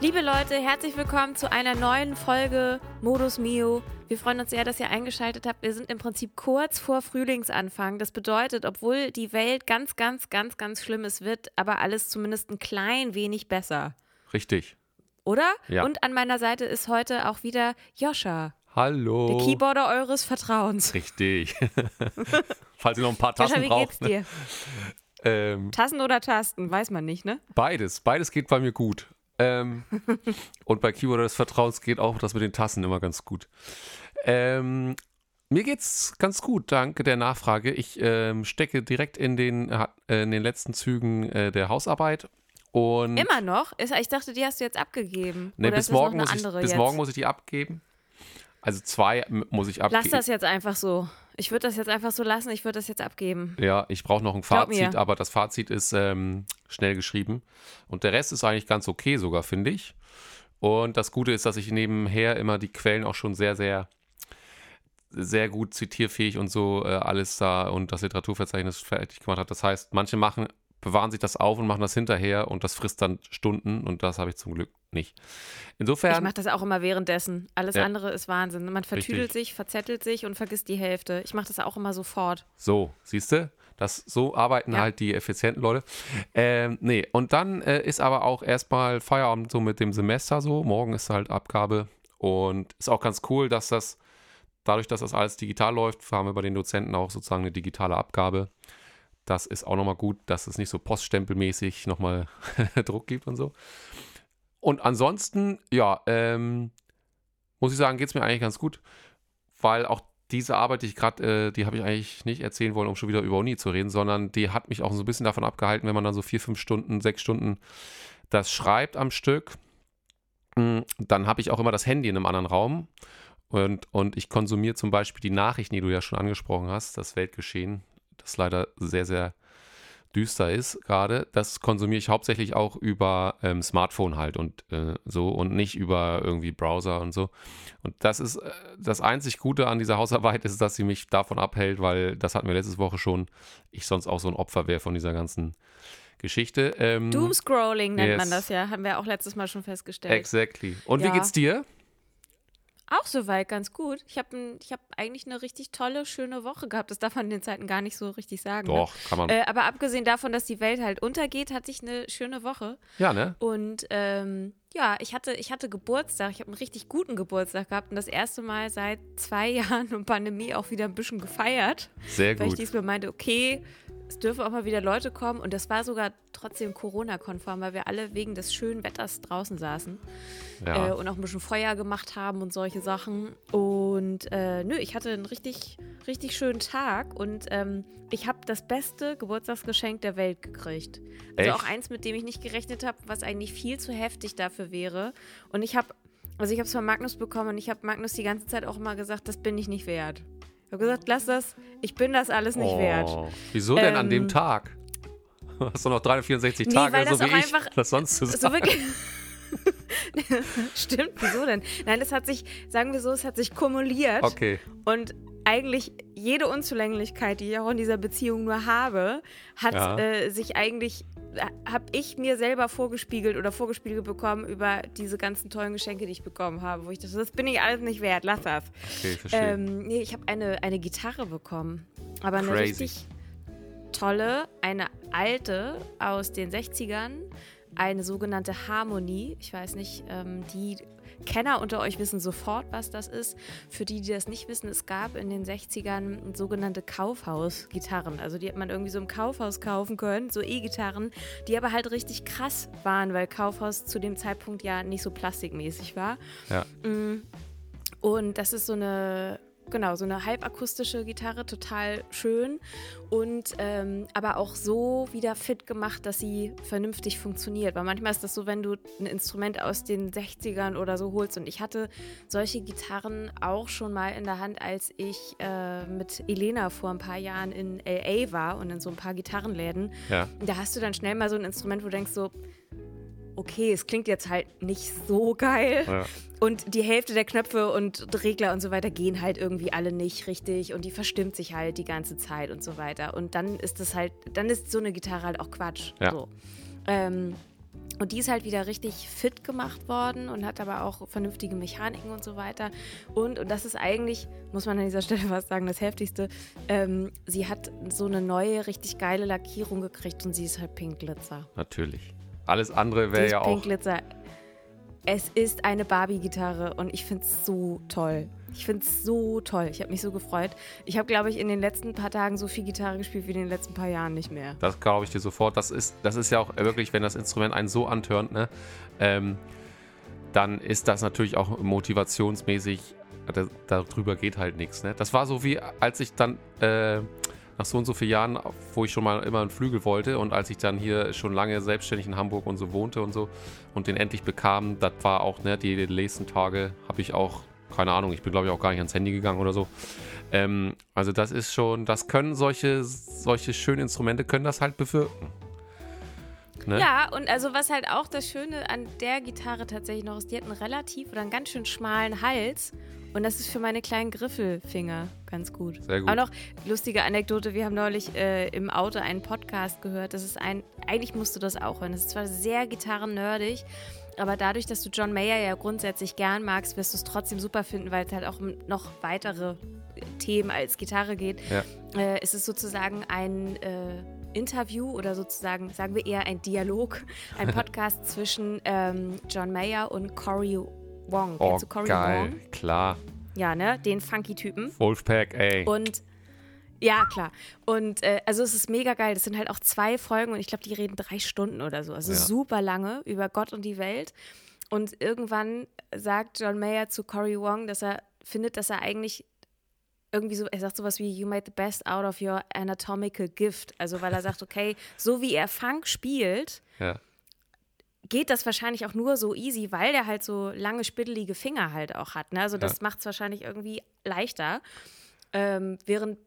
Liebe Leute, herzlich willkommen zu einer neuen Folge Modus Mio. Wir freuen uns sehr, dass ihr eingeschaltet habt. Wir sind im Prinzip kurz vor Frühlingsanfang. Das bedeutet, obwohl die Welt ganz, ganz, ganz, ganz schlimm ist, wird aber alles zumindest ein klein wenig besser. Richtig. Oder? Ja. Und an meiner Seite ist heute auch wieder Joscha, Hallo. der Keyboarder eures Vertrauens. Richtig. Falls ihr noch ein paar Joscha, Tassen wie braucht. geht's dir? Ähm, Tassen oder Tasten? Weiß man nicht, ne? beides. Beides geht bei mir gut. Ähm, und bei Keyboarder des Vertrauens geht auch das mit den Tassen immer ganz gut. Ähm, mir geht's ganz gut, danke der Nachfrage. Ich ähm, stecke direkt in den, äh, in den letzten Zügen äh, der Hausarbeit. Und Immer noch? Ich dachte, die hast du jetzt abgegeben. nee, bis morgen, muss ich, bis morgen muss ich die abgeben. Also zwei muss ich abgeben. Lass das jetzt einfach so. Ich würde das jetzt einfach so lassen. Ich würde das jetzt abgeben. Ja, ich brauche noch ein Glaub Fazit, mir. aber das Fazit ist ähm, schnell geschrieben. Und der Rest ist eigentlich ganz okay sogar, finde ich. Und das Gute ist, dass ich nebenher immer die Quellen auch schon sehr, sehr, sehr gut zitierfähig und so äh, alles da und das Literaturverzeichnis fertig gemacht habe. Das heißt, manche machen, bewahren sich das auf und machen das hinterher und das frisst dann Stunden und das habe ich zum Glück nicht. Ich Insofern, mache das auch immer währenddessen. Alles Ja. andere ist Wahnsinn. Man vertüdelt sich, verzettelt sich und vergisst die Hälfte. Ich mache das auch immer sofort. So, siehst du? Das, so arbeiten Ja. halt die effizienten Leute. Ähm, nee, und dann äh, ist aber auch erstmal Feierabend so mit dem Semester so. Morgen ist halt Abgabe. Und ist auch ganz cool, dass das, dadurch, dass das alles digital läuft, haben wir bei den Dozenten auch sozusagen eine digitale Abgabe. Das ist auch nochmal gut, dass es nicht so poststempelmäßig nochmal Druck gibt und so. Und ansonsten, ja, ähm, muss ich sagen, geht es mir eigentlich ganz gut, weil auch diese Arbeit, die ich gerade, äh, die habe ich eigentlich nicht erzählen wollen, um schon wieder über Uni zu reden, sondern die hat mich auch so ein bisschen davon abgehalten, wenn man dann so vier, fünf Stunden, sechs Stunden das schreibt am Stück, mh, dann habe ich auch immer das Handy in einem anderen Raum. Und, und ich konsumiere zum Beispiel die Nachrichten, die du ja schon angesprochen hast, das Weltgeschehen, das leider sehr, sehr düster ist gerade, das konsumiere ich hauptsächlich auch über ähm, Smartphone halt und äh, so und nicht über irgendwie Browser und so. Und das ist äh, das einzig Gute an dieser Hausarbeit ist, dass sie mich davon abhält, weil das hatten wir letzte Woche schon, ich sonst auch so ein Opfer wäre von dieser ganzen Geschichte. Ähm, Doomscrolling nennt yes. man das ja. Haben wir auch letztes Mal schon festgestellt. Exactly. Und wie Ja. geht's dir? Auch soweit ganz gut. Ich habe ich hab eigentlich eine richtig tolle, schöne Woche gehabt. Das darf man in den Zeiten gar nicht so richtig sagen. Doch, kann man. Ne? Äh, aber abgesehen davon, dass die Welt halt untergeht, hatte ich eine schöne Woche. ja, ne? Und ähm, ja, ich hatte, ich hatte Geburtstag. Ich habe einen richtig guten Geburtstag gehabt und das erste Mal seit zwei Jahren und Pandemie auch wieder ein bisschen gefeiert. Sehr Weil ich gut. diesmal meinte, okay, es dürfen auch mal wieder Leute kommen. Und das war sogar trotzdem Corona-konform, weil wir alle wegen des schönen Wetters draußen saßen Ja. äh, und auch ein bisschen Feuer gemacht haben und solche Sachen. Und äh, nö, ich hatte einen richtig, richtig schönen Tag und ähm, ich habe das beste Geburtstagsgeschenk der Welt gekriegt. Also Echt? auch eins, mit dem ich nicht gerechnet habe, was eigentlich viel zu heftig dafür wäre. Und ich habe, also ich habe es von Magnus bekommen und ich habe Magnus die ganze Zeit auch immer gesagt, das bin ich nicht wert. Ich habe gesagt, lass das, ich bin das alles nicht wert. Oh, Wieso denn an dem Ähm, Tag? Hast du noch 364 Nee, Tage, weil so das wie ich, einfach- das sonst zu So sagen? wirklich. Stimmt, wieso denn? Nein, es hat sich, sagen wir so, es hat sich kumuliert. Okay. Und eigentlich jede Unzulänglichkeit, die ich auch in dieser Beziehung nur habe, hat Ja. äh, sich eigentlich, habe ich mir selber vorgespiegelt oder vorgespiegelt bekommen über diese ganzen tollen Geschenke, die ich bekommen habe, wo ich dachte, das bin ich alles nicht wert, lass das. Okay, verstehe. Ähm, nee, ich habe eine, eine Gitarre bekommen. Aber eine Crazy. richtig tolle, eine alte aus den 60ern, eine sogenannte Harmonie. Ich weiß nicht, ähm, die Kenner unter euch wissen sofort, was das ist. Für die, die das nicht wissen, es gab in den 60ern sogenannte Kaufhaus-Gitarren. Also die hat man irgendwie so im Kaufhaus kaufen können, so E-Gitarren, die aber halt richtig krass waren, weil Kaufhaus zu dem Zeitpunkt ja nicht so plastikmäßig war. ja. Und das ist so eine, genau, so eine halbakustische Gitarre, total schön. Und ähm, aber auch so wieder fit gemacht, dass sie vernünftig funktioniert. Weil manchmal ist das so, wenn du ein Instrument aus den 60ern oder so holst. Und ich hatte solche Gitarren auch schon mal in der Hand, als ich äh, mit Elena vor ein paar Jahren in LA war und in so ein paar Gitarrenläden. Ja. Da hast du dann schnell mal so ein Instrument, wo du denkst so, okay, es klingt jetzt halt nicht so geil. Ja. Und die Hälfte der Knöpfe und Regler und so weiter gehen halt irgendwie alle nicht richtig und die verstimmt sich halt die ganze Zeit und so weiter. Und dann ist das halt, dann ist so eine Gitarre halt auch Quatsch. Ja. So. Ähm, und die ist halt wieder richtig fit gemacht worden und hat aber auch vernünftige Mechaniken und so weiter. Und, und das ist eigentlich, muss man an dieser Stelle fast sagen, das Heftigste, ähm, sie hat so eine neue, richtig geile Lackierung gekriegt und sie ist halt Pink Glitzer. Natürlich. Alles andere wäre ja auch. Glitzer. Es ist eine Barbie-Gitarre und ich finde es so toll. Ich finde es so toll. Ich habe mich so gefreut. Ich habe, glaube ich, in den letzten paar Tagen so viel Gitarre gespielt wie in den letzten paar Jahren nicht mehr. Das glaube ich dir sofort. Das ist, das ist ja auch wirklich, wenn das Instrument einen so antörnt, ne, ähm, dann ist das natürlich auch motivationsmäßig, da, darüber geht halt nichts. Ne? Das war so wie, als ich dann äh, nach so und so vielen Jahren, wo ich schon mal immer einen Flügel wollte und als ich dann hier schon lange selbstständig in Hamburg und so wohnte und so und den endlich bekam, das war auch, ne, die, die nächsten Tage habe ich auch, keine Ahnung, ich bin glaube ich auch gar nicht ans Handy gegangen oder so. Ähm, also das ist schon, das können solche, solche schönen Instrumente können das halt bewirken. Ne? Ja, und also was halt auch das Schöne an der Gitarre tatsächlich noch ist, die hat einen relativ oder einen ganz schön schmalen Hals. Und das ist für meine kleinen Griffelfinger ganz gut. Sehr gut. Auch noch lustige Anekdote, wir haben neulich äh, im Auto einen Podcast gehört. Das ist ein, eigentlich musst du das auch hören. Das ist zwar sehr gitarrennerdig, aber dadurch, dass du John Mayer ja grundsätzlich gern magst, wirst du es trotzdem super finden, weil es halt auch um noch weitere Themen als Gitarre geht. Ja. Äh, es ist sozusagen ein äh, Interview oder sozusagen, sagen wir eher ein Dialog, ein Podcast zwischen ähm, John Mayer und Cory Wong. Oh, Kennst du Cory geil, Wong? klar. Ja, ne? Den Funky-Typen. Wolfpack, ey. Und ja, klar. Und äh, also es ist mega geil. Das sind halt auch zwei Folgen und ich glaube, die reden drei Stunden oder so. Also Ja. super lange über Gott und die Welt. Und irgendwann sagt John Mayer zu Cory Wong, dass er findet, dass er eigentlich irgendwie so, er sagt sowas wie, you made the best out of your anatomical gift. Also weil er sagt, okay, so wie er Funk spielt, ja. Geht das wahrscheinlich auch nur so easy, weil der halt so lange, spittelige Finger halt auch hat. Ne? Also das Ja. macht es wahrscheinlich irgendwie leichter. Ähm, während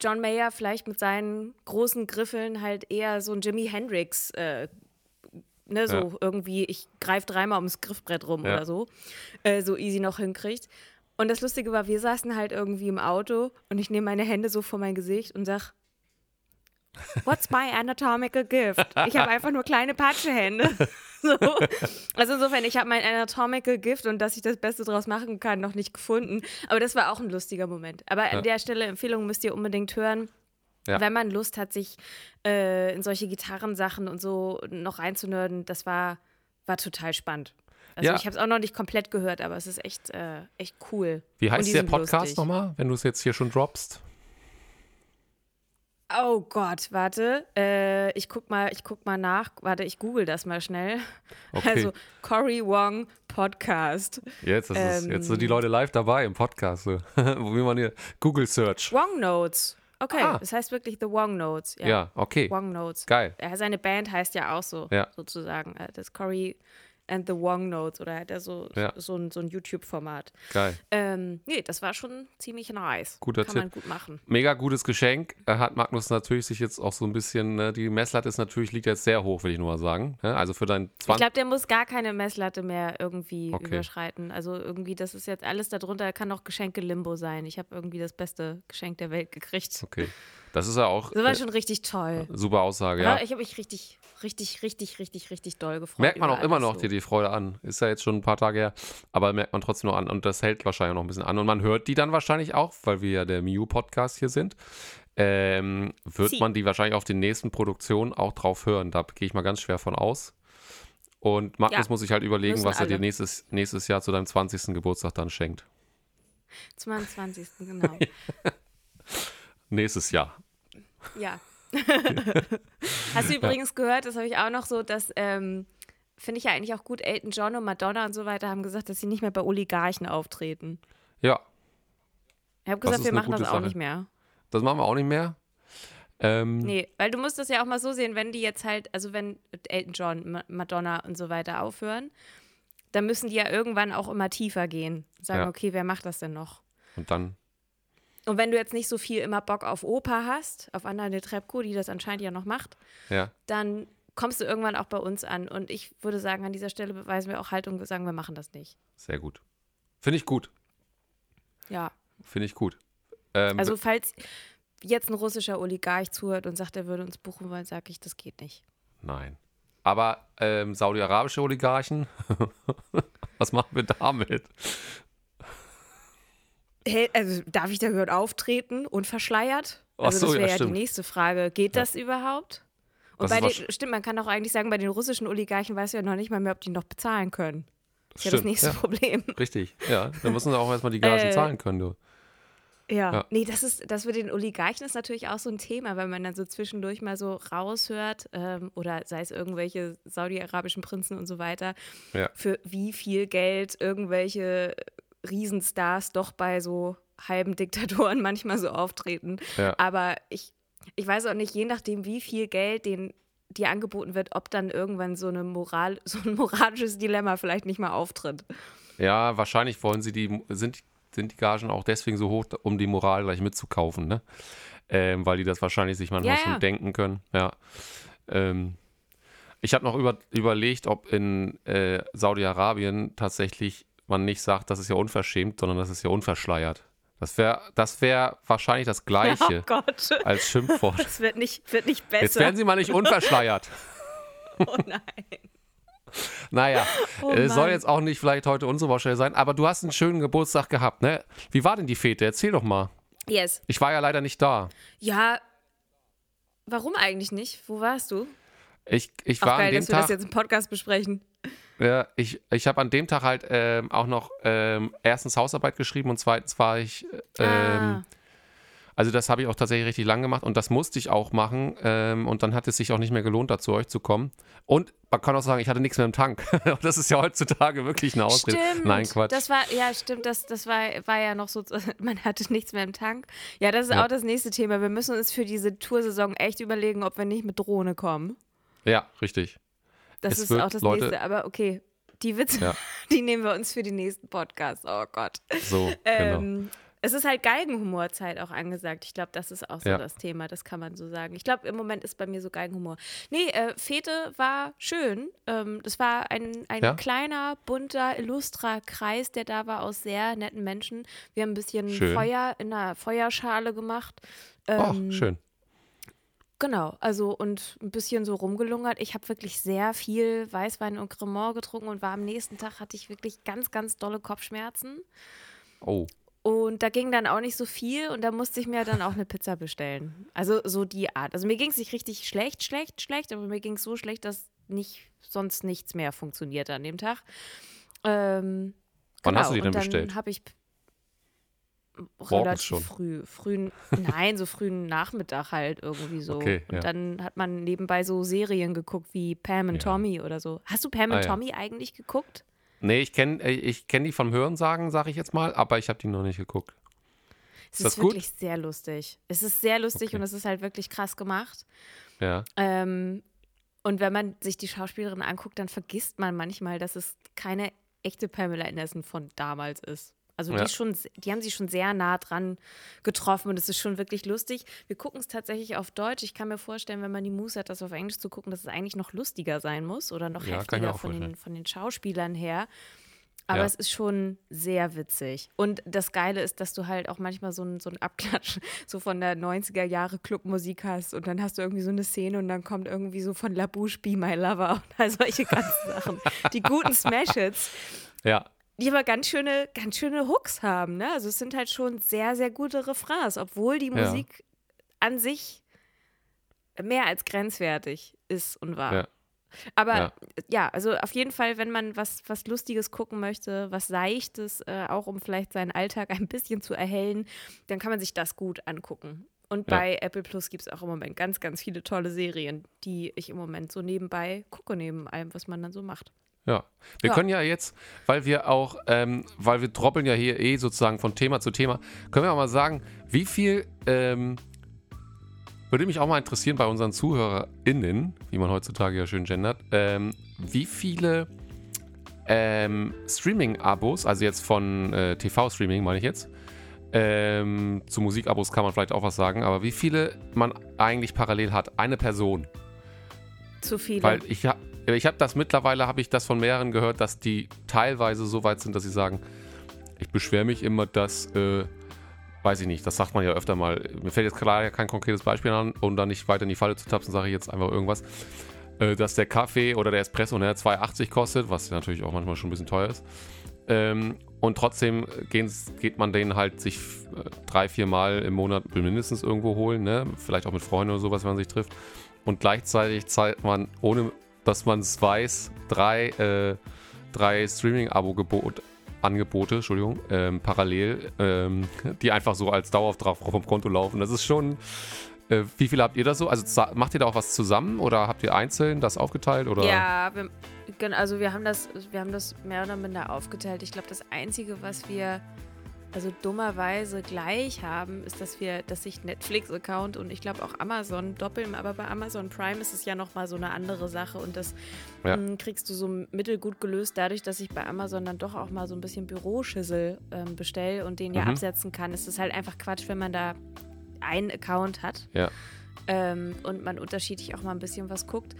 John Mayer vielleicht mit seinen großen Griffeln halt eher so ein Jimi Hendrix, äh, ne, so Ja. irgendwie, ich greife dreimal ums Griffbrett rum Ja. oder so, äh, so easy noch hinkriegt. Und das Lustige war, wir saßen halt irgendwie im Auto und ich nehme meine Hände so vor mein Gesicht und sag, What's my anatomical gift? Ich habe einfach nur kleine Patschehände. So. Also insofern, ich habe mein anatomical gift und dass ich das Beste draus machen kann, noch nicht gefunden. Aber das war auch ein lustiger Moment. Aber Ja. an der Stelle Empfehlung müsst ihr unbedingt hören. Ja. Wenn man Lust hat, sich äh, in solche Gitarrensachen und so noch reinzunörden, das war, war total spannend. Also Ja. ich habe es auch noch nicht komplett gehört, aber es ist echt, äh, echt cool. Wie heißt der Podcast lustig. nochmal, wenn du es jetzt hier schon droppst? Oh Gott, warte. Äh, ich guck mal, ich guck mal nach. Warte, ich google das mal schnell. Okay. Also Cory Wong Podcast. Jetzt, ist, ähm, jetzt sind die Leute live dabei im Podcast. So. Wo will man hier? Google Search. Wong Notes. Okay, Ah. das heißt wirklich The Wong Notes. Ja, Ja, okay. Wong Notes. Geil. Ja, seine Band heißt ja auch so, Ja. sozusagen. Äh, Das Cory and the Wong Notes oder hat er so, Ja. so, ein, so ein YouTube-Format. Geil. Ähm, nee, das war schon ziemlich nice. Guter Kann Tipp. man gut machen. Mega gutes Geschenk. Er hat Magnus natürlich sich jetzt auch so ein bisschen, ne, die Messlatte ist natürlich, liegt jetzt sehr hoch, will ich nur mal sagen. Ne? Also für dein Ich 20. glaube, der muss gar keine Messlatte mehr irgendwie Okay. überschreiten. Also irgendwie, das ist jetzt alles darunter, kann auch Geschenke-Limbo sein. Ich habe irgendwie das beste Geschenk der Welt gekriegt. Okay. Das ist ja auch Das war äh, schon richtig toll. super Aussage, Ja. ja. Ich habe mich richtig, richtig, richtig, richtig, richtig doll gefreut. Merkt man auch immer noch so. dir die Freude an. Ist ja jetzt schon ein paar Tage her, aber merkt man trotzdem noch an. Und das hält wahrscheinlich noch ein bisschen an. Und man hört die dann wahrscheinlich auch, weil wir ja der Miu-Podcast hier sind. Ähm, wird Sie. man die wahrscheinlich auf den nächsten Produktionen auch drauf hören. Da gehe ich mal ganz schwer von aus. Und Magnus Ja, muss sich halt überlegen, was er dir alle. nächstes, nächstes Jahr zu deinem 20. Geburtstag dann schenkt. 22. genau. Nächstes Jahr. Ja. Hast du übrigens gehört, das habe ich auch noch so, dass, ähm, finde ich ja eigentlich auch gut, Elton John und Madonna und so weiter haben gesagt, dass sie nicht mehr bei Oligarchen auftreten. Ja, Ich habe gesagt, wir machen das gute auch Sache. nicht mehr. das machen wir auch nicht mehr. Ähm, Nee, weil du musst das ja auch mal so sehen, wenn die jetzt halt, also wenn Elton John, Ma- Madonna und so weiter aufhören, dann müssen die ja irgendwann auch immer tiefer gehen. Sagen, Ja. okay, wer macht das denn noch? Und dann, Und wenn du jetzt nicht so viel immer Bock auf Oper hast, auf Anna Netrebko, die das anscheinend ja noch macht, ja. dann kommst du irgendwann auch bei uns an. Und ich würde sagen, an dieser Stelle beweisen wir auch Haltung und sagen, wir machen das nicht. Sehr gut. Finde ich gut. Ja. Finde ich gut. Ähm, Also, falls jetzt ein russischer Oligarch zuhört und sagt, er würde uns buchen wollen, sage ich, das geht nicht. nein. Aber ähm, saudi-arabische Oligarchen, was machen wir damit? Hey, also, darf ich da überhaupt auftreten, unverschleiert? Also, so, das ja, wäre ja, die stimmt. nächste Frage. Geht Ja. das überhaupt? Und Das bei den, stimmt, man kann auch eigentlich sagen, bei den russischen Oligarchen weißt du ja noch nicht mal mehr, ob die noch bezahlen können. Das ist ja das Stimmt, nächste ja. Problem. Richtig, ja. Da müssen sie auch erstmal die Gagen Äh, zahlen können, du. Ja. Ja. Nee, das ist, das mit den Oligarchen ist natürlich auch so ein Thema, weil man dann so zwischendurch mal so raushört, ähm, oder sei es irgendwelche saudi-arabischen Prinzen und so weiter, Ja. für wie viel Geld irgendwelche Riesenstars doch bei so halben Diktatoren manchmal so auftreten. Ja. Aber ich, ich weiß auch nicht, je nachdem, wie viel Geld den dir angeboten wird, ob dann irgendwann so, eine Moral, so ein moralisches Dilemma vielleicht nicht mal auftritt. Ja, wahrscheinlich wollen sie die, sind, sind die Gagen auch deswegen so hoch, um die Moral gleich mitzukaufen, ne? Ähm, weil die das wahrscheinlich sich manchmal Ja, schon ja. denken können. Ja. Ähm, ich habe noch über, überlegt, ob in äh, Saudi-Arabien tatsächlich man nicht sagt, das ist ja unverschämt, sondern das ist ja unverschleiert. Das wäre das wär wahrscheinlich das Oh Gleiche Gott, als Schimpfwort. das wird nicht, wird nicht besser. Jetzt werden sie mal nicht unverschleiert. oh nein. Naja, Oh soll jetzt auch nicht vielleicht heute unsere Baustelle sein, aber du hast einen schönen Geburtstag gehabt, ne? Wie war denn die Fete? Erzähl doch mal. Yes. Ich war ja leider nicht da. Ja, warum eigentlich nicht? Wo warst du? Ich, ich Auch war geil, an dem dass wir das Tag, jetzt im Podcast besprechen. Ja, ich, ich habe an dem Tag halt ähm, auch noch ähm, erstens Hausarbeit geschrieben und zweitens war ich, ähm, ah, also das habe ich auch tatsächlich richtig lang gemacht und das musste ich auch machen ähm, und dann hat es sich auch nicht mehr gelohnt, da zu euch zu kommen. Und man kann auch sagen, ich hatte nichts mehr im Tank. Das ist ja heutzutage wirklich eine Ausrede. stimmt. Nein, Quatsch. Das war, ja, stimmt, das, das war, war ja noch so, man hatte nichts mehr im Tank. Ja, das ist Ja. auch das nächste Thema. Wir müssen uns für diese Toursaison echt überlegen, ob wir nicht mit Drohne kommen. ja, richtig. Das Es ist auch das Leute- nächste. Aber okay, die Witze, Ja. die nehmen wir uns für den nächsten Podcast. Oh Gott. So, genau. Ähm, es ist halt Galgenhumorzeit auch angesagt. Ich glaube, das ist auch so Ja. das Thema, das kann man so sagen. Ich glaube, im Moment ist bei mir so Galgenhumor. Nee, äh, Fete war schön. Ähm, das war ein, ein Ja? kleiner, bunter, illustrer Kreis, der da war aus sehr netten Menschen. Wir haben ein bisschen Schön. Feuer in einer Feuerschale gemacht. Oh, Ähm, schön. Genau, also und ein bisschen so rumgelungert. Ich habe wirklich sehr viel Weißwein und Cremant getrunken und war am nächsten Tag hatte ich wirklich ganz, ganz dolle Kopfschmerzen. Oh, Und da ging dann auch nicht so viel und da musste ich mir dann auch eine Pizza bestellen. Also so die Art. Also mir ging es nicht richtig schlecht, schlecht, schlecht, aber mir ging es so schlecht, dass nicht, sonst nichts mehr funktionierte an dem Tag. Ähm, Wann hast du die genau, denn und bestellt? Habe ich relativ schon. früh, frühen, nein, so frühen Nachmittag halt irgendwie so. Okay, und ja. dann hat man nebenbei so Serien geguckt wie Pam und Ja. Tommy oder so. Hast du Pam Ah, und ja. Tommy eigentlich geguckt? Nee, ich kenne ich kenn die vom Hörensagen, sage ich jetzt mal, aber ich habe die noch nicht geguckt. Es Ist ist, das gut? wirklich sehr lustig. Es ist sehr lustig Okay. und es ist halt wirklich krass gemacht. Ja, Ähm, und wenn man sich die Schauspielerin anguckt, dann vergisst man manchmal, dass es keine echte Pamela Anderson von damals ist. Also die, Ja. ist schon, die haben sie schon sehr nah dran getroffen und es ist schon wirklich lustig. Wir gucken es tatsächlich auf Deutsch. Ich kann mir vorstellen, wenn man die Muße hat, das auf Englisch zu gucken, dass es eigentlich noch lustiger sein muss oder noch Ja, heftiger von den, von den Schauspielern her. Aber Ja. es ist schon sehr witzig. Und das Geile ist, dass du halt auch manchmal so einen so Abklatsch so von der 90er Jahre Clubmusik hast und dann hast du irgendwie so eine Szene und dann kommt irgendwie so von La Bouche Be My Lover und all solche ganzen Sachen. Die guten Smash-Hits, ja, die aber ganz schöne, ganz schöne Hooks haben. Ne? Also es sind halt schon sehr, sehr gute Refrains, obwohl die Ja. Musik an sich mehr als grenzwertig ist und war. Ja. Aber Ja. ja. also auf jeden Fall, wenn man was, was Lustiges gucken möchte, was Seichtes, äh, auch um vielleicht seinen Alltag ein bisschen zu erhellen, dann kann man sich das gut angucken. Und Ja. bei Apple Plus gibt es auch im Moment ganz, ganz viele tolle Serien, die ich im Moment so nebenbei gucke, neben allem, was man dann so macht. Ja. Wir Ja. können ja jetzt, weil wir auch, ähm, weil wir droppeln ja hier eh sozusagen von Thema zu Thema, können wir auch mal sagen, wie viel, ähm, würde mich auch mal interessieren bei unseren ZuhörerInnen, wie man heutzutage ja schön gendert, ähm, wie viele ähm, Streaming-Abos, also jetzt von äh, TV-Streaming meine ich jetzt, ähm, zu Musikabos kann man vielleicht auch was sagen, aber wie viele man eigentlich parallel hat. Eine Person. Zu viele. Weil ich, ich habe das mittlerweile, habe ich das von mehreren gehört, dass die teilweise so weit sind, dass sie sagen, ich beschwere mich immer, dass, äh, weiß ich nicht, das sagt man ja öfter mal. Mir fällt jetzt klar kein konkretes Beispiel an, um da nicht weiter in die Falle zu tapsen, sage ich jetzt einfach irgendwas. Äh, dass der Kaffee oder der Espresso ne, 2,80 kostet, was natürlich auch manchmal schon ein bisschen teuer ist. Ähm, und trotzdem geht man den halt sich äh, drei, vier Mal im Monat mindestens irgendwo holen, ne? vielleicht auch mit Freunden oder sowas, wenn man sich trifft. Und gleichzeitig zahlt man, ohne dass man es weiß, drei, äh, drei Streaming-Abo-Angebote, Entschuldigung, ähm, parallel, ähm, die einfach so als Dauerauftrag vom Konto laufen. Das ist schon äh, wie viele habt ihr da so? Also macht ihr da auch was zusammen oder habt ihr einzeln das aufgeteilt? Oder? Ja, wir, also wir haben, das, wir haben das mehr oder minder aufgeteilt. Ich glaube, das Einzige, was wir also dummerweise gleich haben, ist, dass wir, dass sich Netflix-Account und ich glaube auch Amazon doppeln, aber bei Amazon Prime ist es ja nochmal so eine andere Sache und das ja. m, hm, kriegst du so mittelgut gelöst, dadurch, dass ich bei Amazon dann doch auch mal so ein bisschen Büroschüssel ähm, bestelle und den ja mhm. absetzen kann. ist Es halt einfach Quatsch, wenn man da einen Account hat. Ja. Ähm, und man unterschiedlich auch mal ein bisschen was guckt.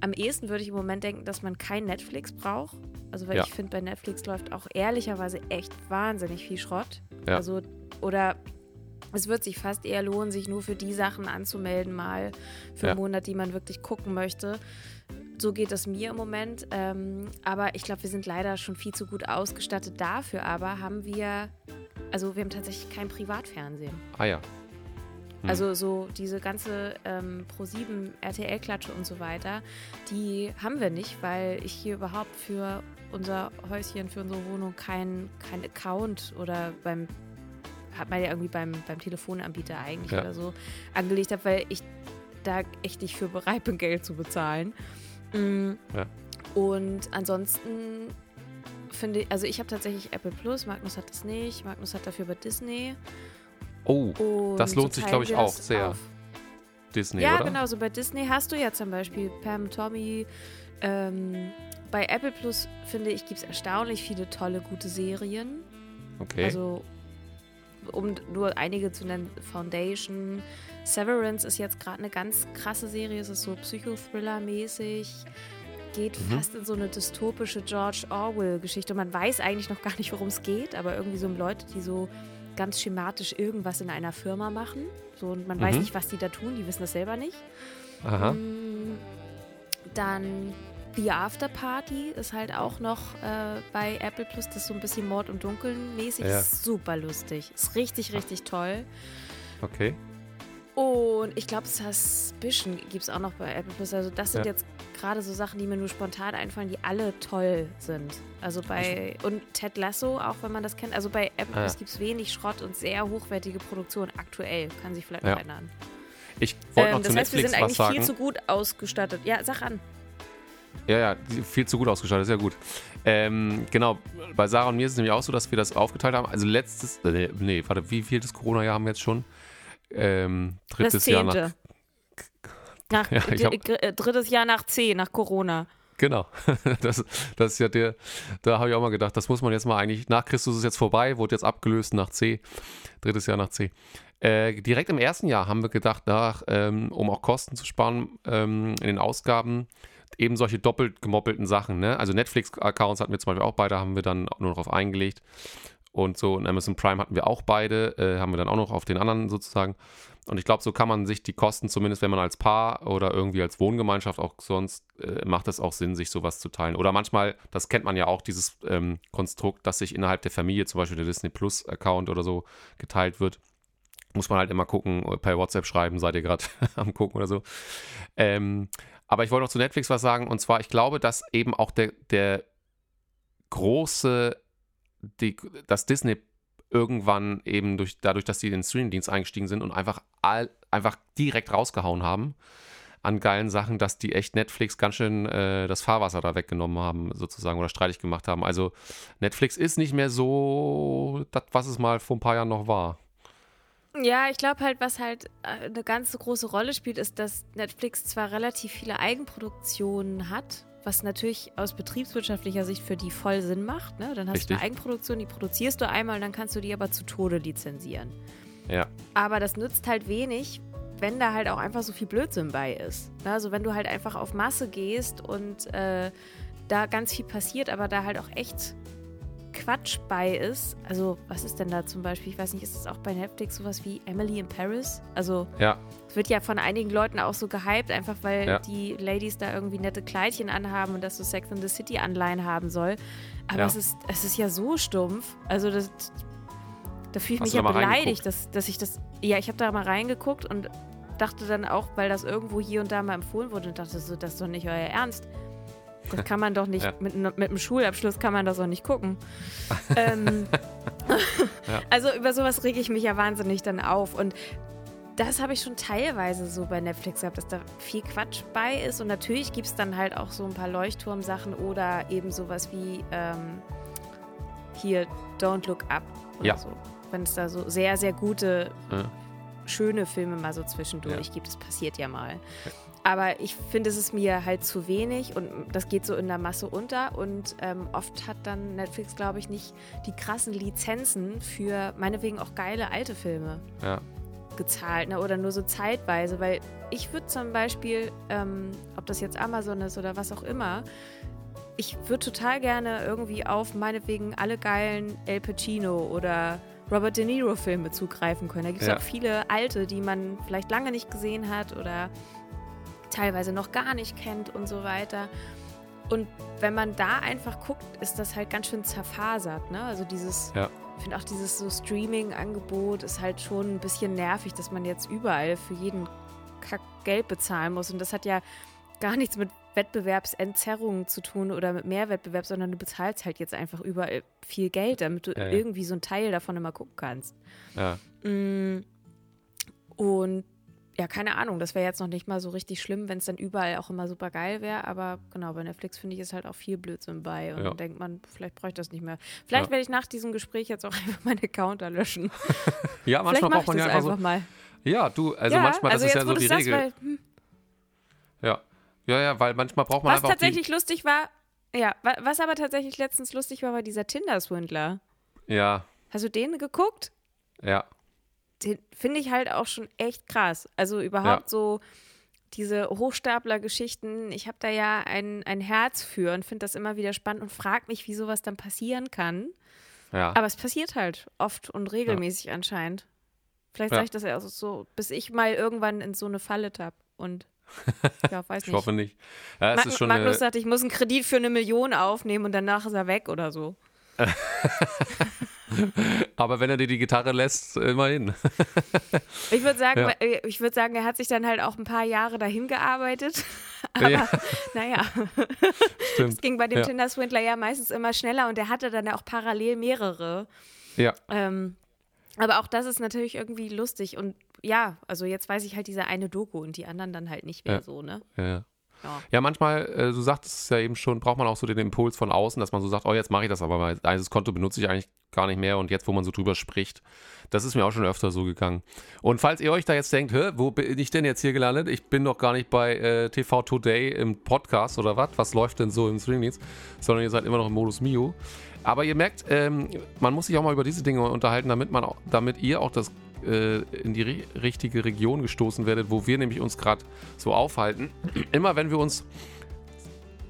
Am ehesten würde ich im Moment denken, dass man kein Netflix braucht. Also, weil ja. ich finde, bei Netflix läuft auch ehrlicherweise echt wahnsinnig viel Schrott. Ja. Also, oder es wird sich fast eher lohnen, sich nur für die Sachen anzumelden, mal für ja. einen Monat, die man wirklich gucken möchte. So geht es mir im Moment. Ähm, aber ich glaube, wir sind leider schon viel zu gut ausgestattet. Dafür aber haben wir, also wir haben tatsächlich kein Privatfernsehen. Ah ja. Hm. Also so diese ganze ähm, Pro7 RTL-Klatsche und so weiter, die haben wir nicht, weil ich hier überhaupt für unser Häuschen, für unsere Wohnung kein, kein Account oder beim hat man ja irgendwie beim, beim Telefonanbieter eigentlich ja. oder so angelegt habe, weil ich da echt nicht für bereit bin, Geld zu bezahlen. Mhm. Ja. Und ansonsten finde ich, also ich habe tatsächlich Apple Plus, Magnus hat das nicht, Magnus hat dafür bei Disney. Oh, und das lohnt sich, glaube ich, auch sehr. Disney, ja, oder? genau. So bei Disney hast du ja zum Beispiel Pam, Tommy. Ähm, bei Apple Plus, finde ich, gibt es erstaunlich viele tolle, gute Serien. Okay. Also, um nur einige zu nennen, Foundation. Severance ist jetzt gerade eine ganz krasse Serie. Es ist so Psychothriller-mäßig. Geht mhm. fast in so eine dystopische George Orwell-Geschichte. Und man weiß eigentlich noch gar nicht, worum es geht, aber irgendwie so Leute, die so ganz schematisch irgendwas in einer Firma machen. So, und man mhm. weiß nicht, was die da tun, die wissen das selber nicht. Aha. Mm, dann The After Party ist halt auch noch äh, bei Apple Plus, das ist so ein bisschen Mord und Dunkeln mäßig. Ja. super lustig. Ist richtig, richtig toll. Okay. Und ich glaube, Suspicion gibt es auch noch bei Apple Plus. Also, das sind ja. jetzt gerade so Sachen, die mir nur spontan einfallen, die alle toll sind. Also bei. Und Ted Lasso, auch wenn man das kennt. Also bei Apple Plus ah. gibt es wenig Schrott und sehr hochwertige Produktion aktuell. Kann sich vielleicht ja. noch ändern. Ich wollte ähm, noch zu Das heißt, wir sind eigentlich sagen. viel zu gut ausgestattet. Ja, sag an. Ja, ja, viel zu gut ausgestattet, sehr gut. Ähm, genau, bei Sarah und mir ist es nämlich auch so, dass wir das aufgeteilt haben. Also letztes, äh, nee, warte, wie viel das Corona-Jahr haben wir jetzt schon? Ähm, drittes Jahr nach. nach ja, hab, äh, drittes Jahr nach C, nach Corona. Genau. Das, das ist ja der, da habe ich auch mal gedacht, das muss man jetzt mal eigentlich, nach Christus ist jetzt vorbei, wurde jetzt abgelöst nach C, drittes Jahr nach C. Äh, direkt im ersten Jahr haben wir gedacht, nach, ähm, um auch Kosten zu sparen ähm, in den Ausgaben, eben solche doppelt gemoppelten Sachen. Ne? Also Netflix-Accounts hatten wir zum Beispiel auch beide, haben wir dann nur noch auf eingelegt. Und so in Amazon Prime hatten wir auch beide, äh, haben wir dann auch noch auf den anderen sozusagen. Und ich glaube, so kann man sich die Kosten, zumindest wenn man als Paar oder irgendwie als Wohngemeinschaft auch sonst, äh, macht es auch Sinn, sich sowas zu teilen. Oder manchmal, das kennt man ja auch, dieses ähm, Konstrukt, dass sich innerhalb der Familie, zum Beispiel der Disney Plus-Account oder so, geteilt wird. Muss man halt immer gucken, per WhatsApp schreiben, seid ihr gerade am Gucken oder so. Ähm, aber ich wollte noch zu Netflix was sagen, und zwar, ich glaube, dass eben auch der, der große die, dass Disney irgendwann eben durch, dadurch, dass sie in den Streamingdienst eingestiegen sind und einfach, all, einfach direkt rausgehauen haben an geilen Sachen, dass die echt Netflix ganz schön äh, das Fahrwasser da weggenommen haben, sozusagen, oder streitig gemacht haben. Also Netflix ist nicht mehr so das, was es mal vor ein paar Jahren noch war. Ja, ich glaube halt, was halt äh, eine ganz große Rolle spielt, ist, dass Netflix zwar relativ viele Eigenproduktionen hat, was natürlich aus betriebswirtschaftlicher Sicht für die voll Sinn macht. Ne? Dann hast Richtig. du eine Eigenproduktion, die produzierst du einmal, dann kannst du die aber zu Tode lizenzieren. Ja. Aber das nützt halt wenig, wenn da halt auch einfach so viel Blödsinn bei ist. Ne? Also wenn du halt einfach auf Masse gehst und äh, da ganz viel passiert, aber da halt auch echt Quatsch bei ist. Also, was ist denn da zum Beispiel? Ich weiß nicht, ist es auch bei Netflix sowas wie Emily in Paris? Also, ja. es wird ja von einigen Leuten auch so gehypt, einfach weil Ja. die Ladies da irgendwie nette Kleidchen anhaben und das so Sex in the City Anleihen haben soll. Aber Ja. es, ist, es ist ja so stumpf. Also, das, da fühle ich Hast mich ja beleidigt, dass, dass ich das. Ja, ich habe da mal reingeguckt und dachte dann auch, weil das irgendwo hier und da mal empfohlen wurde, und dachte so, das ist doch nicht euer Ernst. Das kann man doch nicht, Ja. mit, mit einem Schulabschluss kann man das doch nicht gucken. ähm, Ja. Also über sowas rege ich mich ja wahnsinnig dann auf. Und das habe ich schon teilweise so bei Netflix gehabt, dass da viel Quatsch bei ist. Und natürlich gibt es dann halt auch so ein paar Leuchtturmsachen oder eben sowas wie ähm, hier Don't Look Up oder Ja. so. Wenn es da so sehr, sehr gute Ja. schöne Filme mal so zwischendurch Ja. gibt. Das passiert ja mal. Aber ich finde, es ist mir halt zu wenig und das geht so in der Masse unter. Und ähm, oft hat dann Netflix, glaube ich, nicht die krassen Lizenzen für meinetwegen auch geile alte Filme Ja. gezahlt ne? oder nur so zeitweise. Weil ich würde zum Beispiel, ähm, ob das jetzt Amazon ist oder was auch immer, ich würde total gerne irgendwie auf meinetwegen alle geilen El Pacino oder Robert De Niro Filme zugreifen können. Da gibt es Ja. auch viele alte, die man vielleicht lange nicht gesehen hat oder teilweise noch gar nicht kennt und so weiter. Und wenn man da einfach guckt, ist das halt ganz schön zerfasert. Ne? Also dieses, Ja. ich finde auch dieses so Streaming-Angebot ist halt schon ein bisschen nervig, dass man jetzt überall für jeden Kack Geld bezahlen muss. Und das hat ja gar nichts mit Wettbewerbsentzerrungen zu tun oder mit mehr Wettbewerb, sondern du bezahlst halt jetzt einfach überall viel Geld, damit du Ja, ja. irgendwie so einen Teil davon immer gucken kannst. Ja. Mm, Und ja, keine Ahnung, das wäre jetzt noch nicht mal so richtig schlimm, wenn es dann überall auch immer super geil wäre. Aber genau, bei Netflix finde ich ist halt auch viel Blödsinn bei. Und Ja. dann denkt man, vielleicht brauche ich das nicht mehr. Vielleicht Ja. werde ich nach diesem Gespräch jetzt auch einfach meinen Account löschen. Ja, manchmal braucht man das ja einfach so. mal. Ja, du, also ja, manchmal, das also ist ja so die Regel. weil, hm, ja. Ja, ja, weil manchmal braucht man was einfach die, tatsächlich lustig war, ja, wa- was aber tatsächlich letztens lustig war, war dieser Tinder-Swindler. Ja, Hast du den geguckt? ja, finde ich halt auch schon echt krass. Also überhaupt Ja. so diese Hochstapler-Geschichten. Ich habe da ja ein, ein Herz für und finde das immer wieder spannend und frage mich, wie sowas dann passieren kann. ja. Aber es passiert halt oft und regelmäßig anscheinend. Vielleicht Ja. sage ich das ja auch so, bis ich mal irgendwann in so eine Falle tapp und ja, weiß ich nicht. hoffe nicht. Ja, es Mag ist schon Magnus eine, sagt, ich muss einen Kredit für eine Million aufnehmen und danach ist er weg oder so. aber wenn er dir die Gitarre lässt, immerhin. Ich würde sagen, Ja. äh, ich würde sagen, er hat sich dann halt auch ein paar Jahre dahin gearbeitet. Aber Ja. naja, Stimmt. es ging bei dem Ja. Tinder-Swindler ja meistens immer schneller und er hatte dann ja auch parallel mehrere. Ja, Ähm, aber auch das ist natürlich irgendwie lustig und ja, also jetzt weiß ich halt diese eine Doku und die anderen dann halt nicht mehr Ja. so, ne? ja, ja. Manchmal, äh, du sagtest es ja eben schon, braucht man auch so den Impuls von außen, dass man so sagt, oh, jetzt mache ich das aber mal. Dieses Konto benutze ich eigentlich gar nicht mehr und jetzt, wo man so drüber spricht, das ist mir auch schon öfter so gegangen. Und falls ihr euch da jetzt denkt, Hä, wo bin ich denn jetzt hier gelandet? Ich bin doch gar nicht bei äh, TV Today im Podcast oder was? Was läuft denn so im Streamingdienst? Sondern ihr seid immer noch im Modus Mio. Aber ihr merkt, ähm, man muss sich auch mal über diese Dinge unterhalten, damit man damit ihr auch das äh, in die ri richtige Region gestoßen werdet, wo wir nämlich uns gerade so aufhalten. Immer wenn wir uns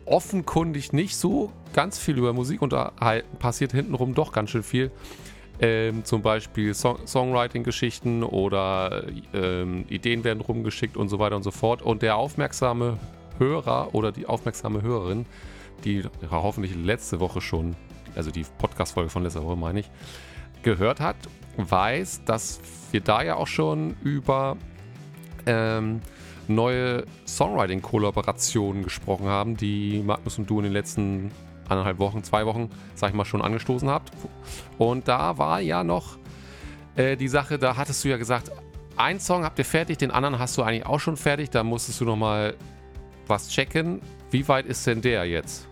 offenkundig nicht so ganz viel über Musik unterhalten, passiert hintenrum doch ganz schön viel. Ähm, zum Beispiel Song Songwriting-Geschichten oder ähm, Ideen werden rumgeschickt und so weiter und so fort. Und der aufmerksame Hörer oder die aufmerksame Hörerin, die hoffentlich letzte Woche schon, also die Podcast-Folge von letzter Woche meine ich, gehört hat, weiß, dass wir da ja auch schon über ähm, neue Songwriting-Kollaborationen gesprochen haben, die Magnus und du in den letzten anderthalb Wochen, zwei Wochen, sag ich mal, schon angestoßen habt. Und da war ja noch äh, die Sache, da hattest du ja gesagt, einen Song habt ihr fertig, den anderen hast du eigentlich auch schon fertig, da musstest du noch mal was checken. Wie weit ist denn der jetzt?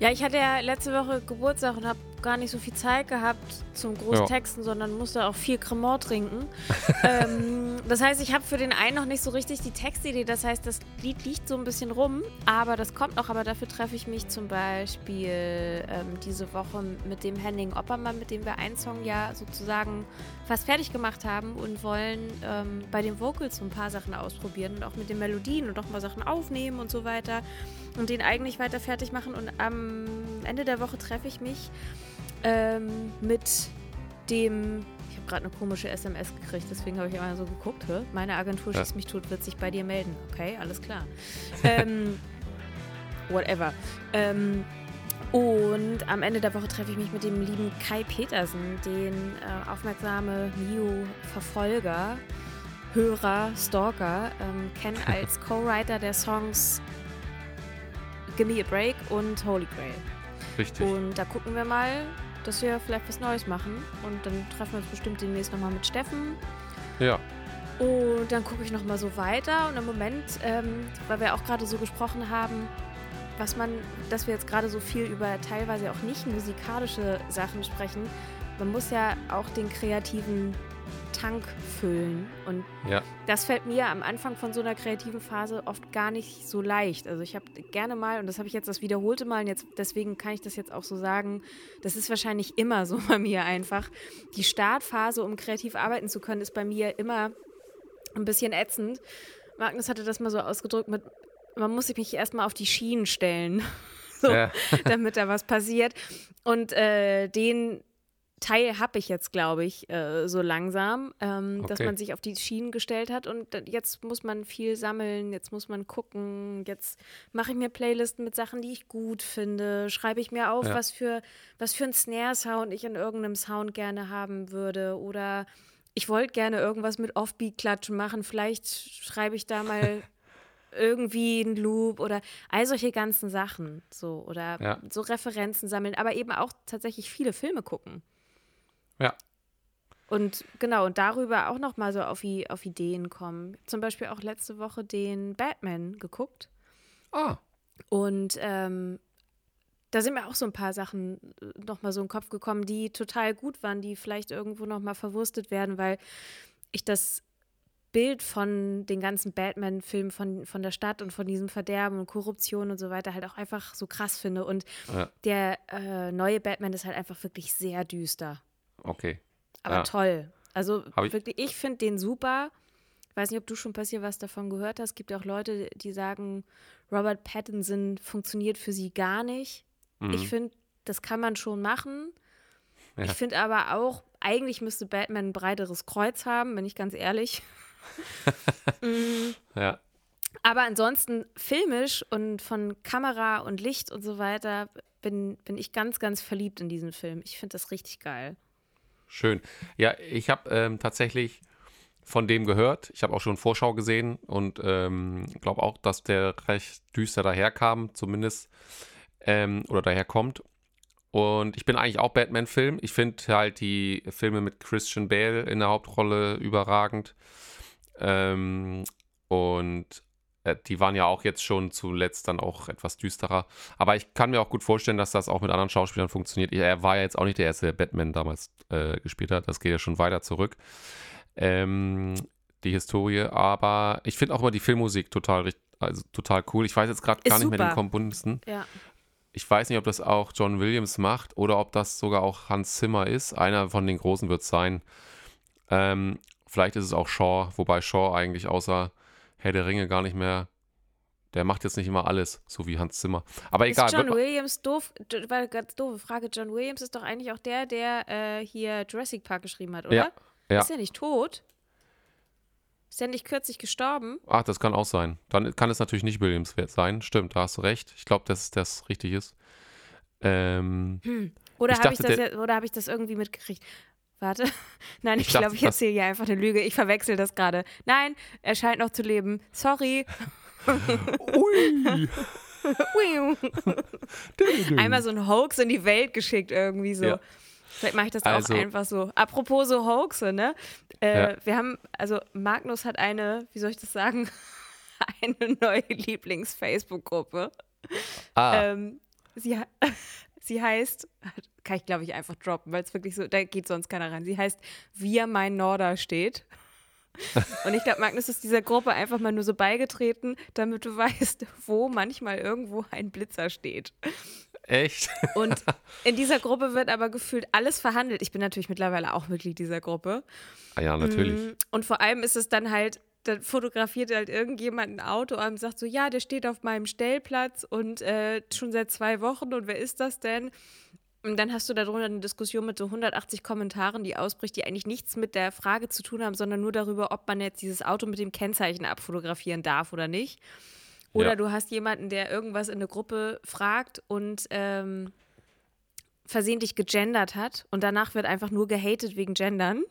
Ja, ich hatte ja letzte Woche Geburtstag und habe gar nicht so viel Zeit gehabt zum Großtexten, ja. sondern musste auch viel Cremant trinken. ähm, das heißt, ich habe für den einen noch nicht so richtig die Textidee. Das heißt, das Lied liegt so ein bisschen rum, aber das kommt noch. Aber dafür treffe ich mich zum Beispiel ähm, diese Woche mit dem Henning Oppermann, mit dem wir einen Song ja sozusagen fast fertig gemacht haben und wollen ähm, bei den Vocals so ein paar Sachen ausprobieren und auch mit den Melodien und auch mal Sachen aufnehmen und so weiter und den eigentlich weiter fertig machen. Und am Ende der Woche treffe ich mich ähm, mit dem. Ich habe gerade eine komische SMS gekriegt, deswegen habe ich immer so geguckt. Hä? Meine Agentur ja. Schieß mich tot, wird sich bei dir melden. Okay, alles klar. ähm, whatever. Ähm, und am Ende der Woche treffe ich mich mit dem lieben Kai Petersen, den äh, aufmerksame Mio-Verfolger, Hörer, Stalker, ähm, kennen als Co-Writer der Songs Gimme a Break und Holy Grail. Richtig. Und da gucken wir mal, dass wir vielleicht was Neues machen. Und dann treffen wir uns bestimmt demnächst nochmal mit Steffen. Ja. Und dann gucke ich nochmal so weiter. Und im Moment, ähm, weil wir auch gerade so gesprochen haben, was man, dass wir jetzt gerade so viel über teilweise auch nicht musikalische Sachen sprechen, man muss ja auch den kreativen Tank füllen. Und ja. das fällt mir am Anfang von so einer kreativen Phase oft gar nicht so leicht. Also ich habe gerne mal, und das habe ich jetzt das wiederholte Mal, und jetzt, deswegen kann ich das jetzt auch so sagen, das ist wahrscheinlich immer so bei mir einfach. Die Startphase, um kreativ arbeiten zu können, ist bei mir immer ein bisschen ätzend. Magnus hatte das mal so ausgedrückt mit, man muss sich erstmal auf die Schienen stellen, so, ja. damit da was passiert. Und äh, den Teil habe ich jetzt, glaube ich, äh, so langsam, ähm, okay. dass man sich auf die Schienen gestellt hat und jetzt muss man viel sammeln, jetzt muss man gucken, jetzt mache ich mir Playlisten mit Sachen, die ich gut finde, schreibe ich mir auf, ja. was für was für ein Snare-Sound ich in irgendeinem Sound gerne haben würde oder ich wollte gerne irgendwas mit Offbeat-Klatschen machen, vielleicht schreibe ich da mal irgendwie einen Loop oder all solche ganzen Sachen so oder ja. so Referenzen sammeln, aber eben auch tatsächlich viele Filme gucken. Ja. Und genau, und darüber auch noch mal so auf, auf Ideen kommen. Zum Beispiel auch letzte Woche den Batman geguckt. Ah. Und ähm, da sind mir auch so ein paar Sachen äh, noch mal so in den Kopf gekommen, die total gut waren, die vielleicht irgendwo noch mal verwurstet werden, weil ich das Bild von den ganzen Batman-Filmen von, von der Stadt und von diesem Verderben und Korruption und so weiter halt auch einfach so krass finde. Und ja. der äh, neue Batman ist halt einfach wirklich sehr düster. Okay. Aber ja. toll. Also ich wirklich, ich finde den super. Ich weiß nicht, ob du schon passiert was davon gehört hast. Es gibt ja auch Leute, die sagen, Robert Pattinson funktioniert für sie gar nicht. Mhm. Ich finde, das kann man schon machen. Ja. Ich finde aber auch, eigentlich müsste Batman ein breiteres Kreuz haben, bin ich ganz ehrlich. mhm. Ja. Aber ansonsten filmisch und von Kamera und Licht und so weiter bin, bin ich ganz, ganz verliebt in diesen Film. Ich finde das richtig geil. Schön. Ja, ich habe ähm, tatsächlich von dem gehört. Ich habe auch schon Vorschau gesehen und ähm, glaube auch, dass der recht düster daherkam, zumindest. Ähm, oder daherkommt. Und ich bin eigentlich auch Batman-Film. Ich finde halt die Filme mit Christian Bale in der Hauptrolle überragend. Ähm, und die waren ja auch jetzt schon zuletzt dann auch etwas düsterer. Aber ich kann mir auch gut vorstellen, dass das auch mit anderen Schauspielern funktioniert. Er war ja jetzt auch nicht der erste, der Batman damals äh, gespielt hat. Das geht ja schon weiter zurück. Ähm, die Historie. Aber ich finde auch immer die Filmmusik total, also total cool. Ich weiß jetzt gerade gar nicht super. mehr den Komponisten. Ja. Ich weiß nicht, ob das auch John Williams macht oder ob das sogar auch Hans Zimmer ist. Einer von den Großen wird es sein. Ähm, vielleicht ist es auch Shaw, wobei Shaw eigentlich außer Herr der Ringe gar nicht mehr. Der macht jetzt nicht immer alles, so wie Hans Zimmer. Aber ist egal. John Williams doof, war ganz doofe Frage. John Williams ist doch eigentlich auch der, der äh, hier Jurassic Park geschrieben hat, oder? Ja, ja. Ist er nicht tot? Ist er nicht kürzlich gestorben? Ach, das kann auch sein. Dann kann es natürlich nicht Williams sein. Stimmt, da hast du recht. Ich glaube, dass das richtig ist. Ähm, hm. Oder habe ich, das hab ich das irgendwie mitgekriegt? Warte. Nein, ich, ich glaube, ich erzähle hier einfach eine Lüge. Ich verwechsel das gerade. Nein, er scheint noch zu leben. Sorry. Ui. Einmal so ein Hoax in die Welt geschickt irgendwie so. Ja. Vielleicht mache ich das also, auch einfach so. Apropos so Hoaxe, ne? Äh, ja. Wir haben, also Magnus hat eine, wie soll ich das sagen, eine neue Lieblings-Facebook-Gruppe. Ah. Ähm, sie, Sie heißt, kann ich glaube ich einfach droppen, weil es wirklich so, da geht sonst keiner rein. Sie heißt Wir mein Norder steht. Und ich glaube, Magnus ist dieser Gruppe einfach mal nur so beigetreten, damit du weißt, wo manchmal irgendwo ein Blitzer steht. Echt? Und in dieser Gruppe wird aber gefühlt alles verhandelt. Ich bin natürlich mittlerweile auch Mitglied dieser Gruppe. Ah ja, natürlich. Mm, und vor allem ist es dann halt, dann fotografiert halt irgendjemand ein Auto und sagt so, ja, der steht auf meinem Stellplatz und äh, schon seit zwei Wochen und wer ist das denn? Und dann hast du darunter eine Diskussion mit so 180 Kommentaren, die ausbricht, die eigentlich nichts mit der Frage zu tun haben, sondern nur darüber, ob man jetzt dieses Auto mit dem Kennzeichen abfotografieren darf oder nicht. Oder ja. du hast jemanden, der irgendwas in eine Gruppe fragt und ähm, versehentlich gegendert hat und danach wird einfach nur gehatet wegen Gendern.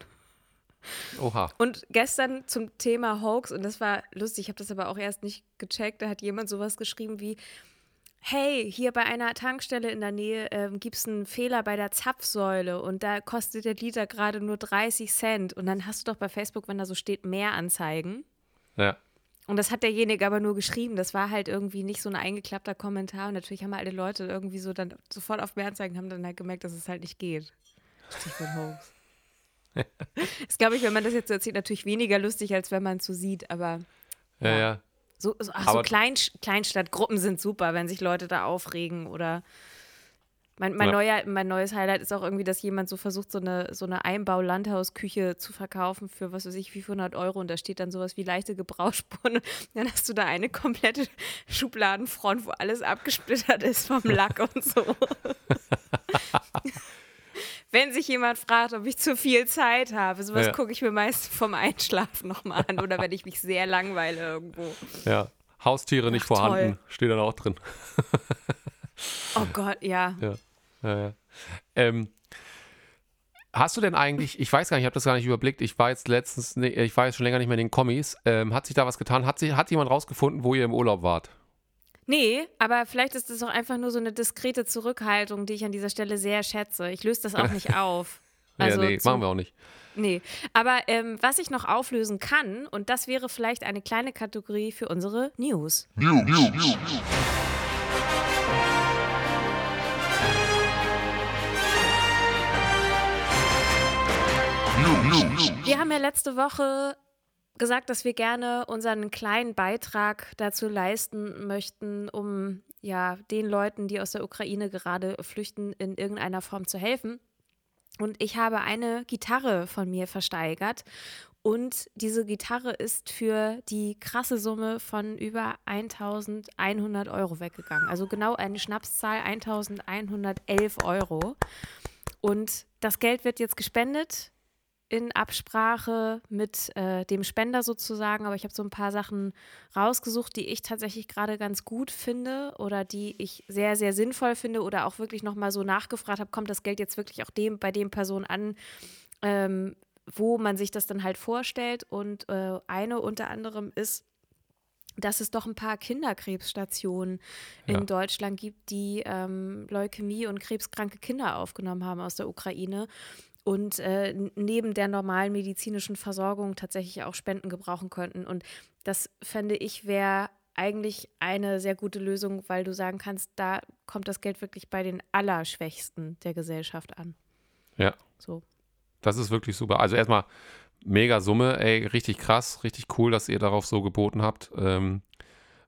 Oha. Und gestern zum Thema Hoax, und das war lustig, ich habe das aber auch erst nicht gecheckt, da hat jemand sowas geschrieben wie, hey, hier bei einer Tankstelle in der Nähe ähm, gibt es einen Fehler bei der Zapfsäule und da kostet der Liter gerade nur 30 Cent. Und dann hast du doch bei Facebook, wenn da so steht, mehr Anzeigen. Ja. Und das hat derjenige aber nur geschrieben. Das war halt irgendwie nicht so ein eingeklappter Kommentar. Und natürlich haben alle Leute irgendwie so dann sofort auf mehr Anzeigen, haben dann halt gemerkt, dass es halt nicht geht. Stichwort Hoax. ist, glaube ich, wenn man das jetzt so erzählt, natürlich weniger lustig, als wenn man es so sieht, aber. Ja, ja. ja. So, so, ach, so Klein, Kleinstadtgruppen sind super, wenn sich Leute da aufregen oder. Mein, mein, ja. neuer, mein neues Highlight ist auch irgendwie, dass jemand so versucht, so eine, so eine Einbau-Landhausküche zu verkaufen für was weiß ich, 500 Euro und da steht dann sowas wie leichte Gebrauchsspuren. Dann hast du da eine komplette Schubladenfront, wo alles abgesplittert ist vom Lack und so. wenn sich jemand fragt, ob ich zu viel Zeit habe, sowas ja. gucke ich mir meist vom Einschlafen nochmal an oder wenn ich mich sehr langweile irgendwo. Ja, Haustiere nicht Ach, vorhanden, toll. steht dann auch drin. oh Gott, ja. Ja, ja, ja. Ähm, Hast du denn eigentlich, ich weiß gar nicht, ich habe das gar nicht überblickt, ich war jetzt letztens, ich war jetzt schon länger nicht mehr in den Kommis, ähm, hat sich da was getan? Hat, sich, hat jemand rausgefunden, wo ihr im Urlaub wart? Nee, aber vielleicht ist es auch einfach nur so eine diskrete Zurückhaltung, die ich an dieser Stelle sehr schätze. Ich löse das auch nicht auf. Also ja, nee, machen wir auch nicht. Nee, aber ähm, was ich noch auflösen kann, und das wäre vielleicht eine kleine Kategorie für unsere News. News. News. Wir haben ja letzte Woche gesagt, dass wir gerne unseren kleinen Beitrag dazu leisten möchten, um ja den Leuten, die aus der Ukraine gerade flüchten, in irgendeiner Form zu helfen. Und ich habe eine Gitarre von mir versteigert. Und diese Gitarre ist für die krasse Summe von über 1100 Euro weggegangen. Also genau eine Schnapszahl, 1111 Euro. Und das Geld wird jetzt gespendet in Absprache mit äh, dem Spender sozusagen, aber ich habe so ein paar Sachen rausgesucht, die ich tatsächlich gerade ganz gut finde oder die ich sehr, sehr sinnvoll finde oder auch wirklich nochmal so nachgefragt habe, kommt das Geld jetzt wirklich auch dem, bei dem Person an, ähm, wo man sich das dann halt vorstellt. Und äh, eine unter anderem ist, dass es doch ein paar Kinderkrebsstationen in ja. Deutschland gibt, die ähm, Leukämie und krebskranke Kinder aufgenommen haben aus der Ukraine und äh, neben der normalen medizinischen Versorgung tatsächlich auch Spenden gebrauchen könnten. Und das fände ich wäre eigentlich eine sehr gute Lösung, weil du sagen kannst, da kommt das Geld wirklich bei den Allerschwächsten der Gesellschaft an. Ja. So. Das ist wirklich super. Also erstmal mega Summe, ey, richtig krass, richtig cool, dass ihr darauf so geboten habt. Ähm,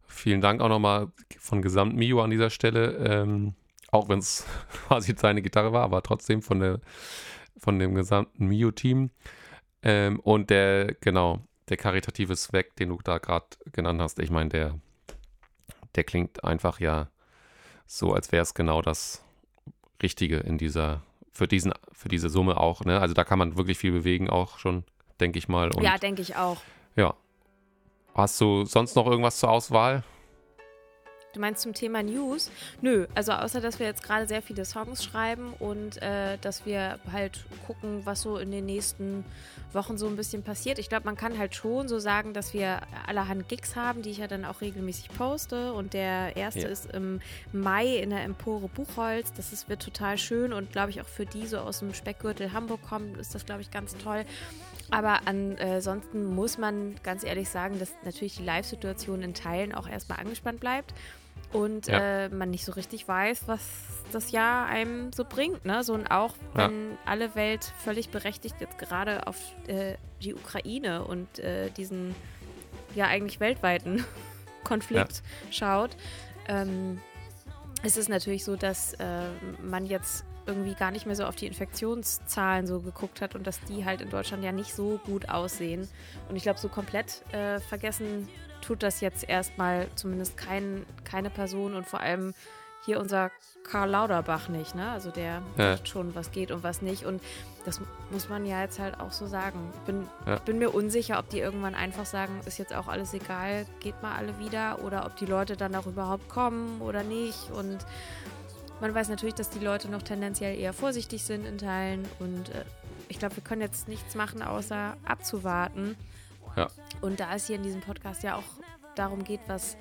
vielen Dank auch nochmal von Gesamt Mio an dieser Stelle. Ähm, auch wenn es quasi seine Gitarre war, aber trotzdem von der von dem gesamten Mio-Team. Ähm, und der, genau, der karitative Zweck, den du da gerade genannt hast, ich meine, der, der klingt einfach ja so, als wäre es genau das Richtige in dieser, für diesen, für diese Summe auch, ne? Also da kann man wirklich viel bewegen, auch schon, denke ich mal. Und, ja, denke ich auch. Ja. Hast du sonst noch irgendwas zur Auswahl? Du meinst zum Thema News? Nö, also außer dass wir jetzt gerade sehr viele Songs schreiben und äh, dass wir halt gucken, was so in den nächsten Wochen so ein bisschen passiert. Ich glaube, man kann halt schon so sagen, dass wir allerhand Gigs haben, die ich ja dann auch regelmäßig poste. Und der erste ja. ist im Mai in der Empore Buchholz. Das ist, wird total schön und glaube ich auch für die so aus dem Speckgürtel Hamburg kommen, ist das glaube ich ganz toll. Aber ansonsten muss man ganz ehrlich sagen, dass natürlich die Live-Situation in Teilen auch erstmal angespannt bleibt. Und Ja. äh, man nicht so richtig weiß, was das Jahr einem so bringt. Ne? So und auch Ja. wenn alle Welt völlig berechtigt jetzt gerade auf äh, die Ukraine und äh, diesen ja eigentlich weltweiten Konflikt schaut, ähm, ist es natürlich so, dass äh, man jetzt irgendwie gar nicht mehr so auf die Infektionszahlen so geguckt hat und dass die halt in Deutschland ja nicht so gut aussehen. Und ich glaube, so komplett äh, vergessen tut das jetzt erstmal zumindest kein, keine Person und vor allem hier unser Karl Lauterbach nicht, ne? Also der Ja. sagt schon, was geht und was nicht. Und das muss man ja jetzt halt auch so sagen. Ich bin, Ja. bin mir unsicher, ob die irgendwann einfach sagen, ist jetzt auch alles egal, geht mal alle wieder oder ob die Leute dann auch überhaupt kommen oder nicht. Und man weiß natürlich, dass die Leute noch tendenziell eher vorsichtig sind in Teilen. Und äh, ich glaube, wir können jetzt nichts machen, außer abzuwarten. Ja. Und da es hier in diesem Podcast ja auch darum geht, was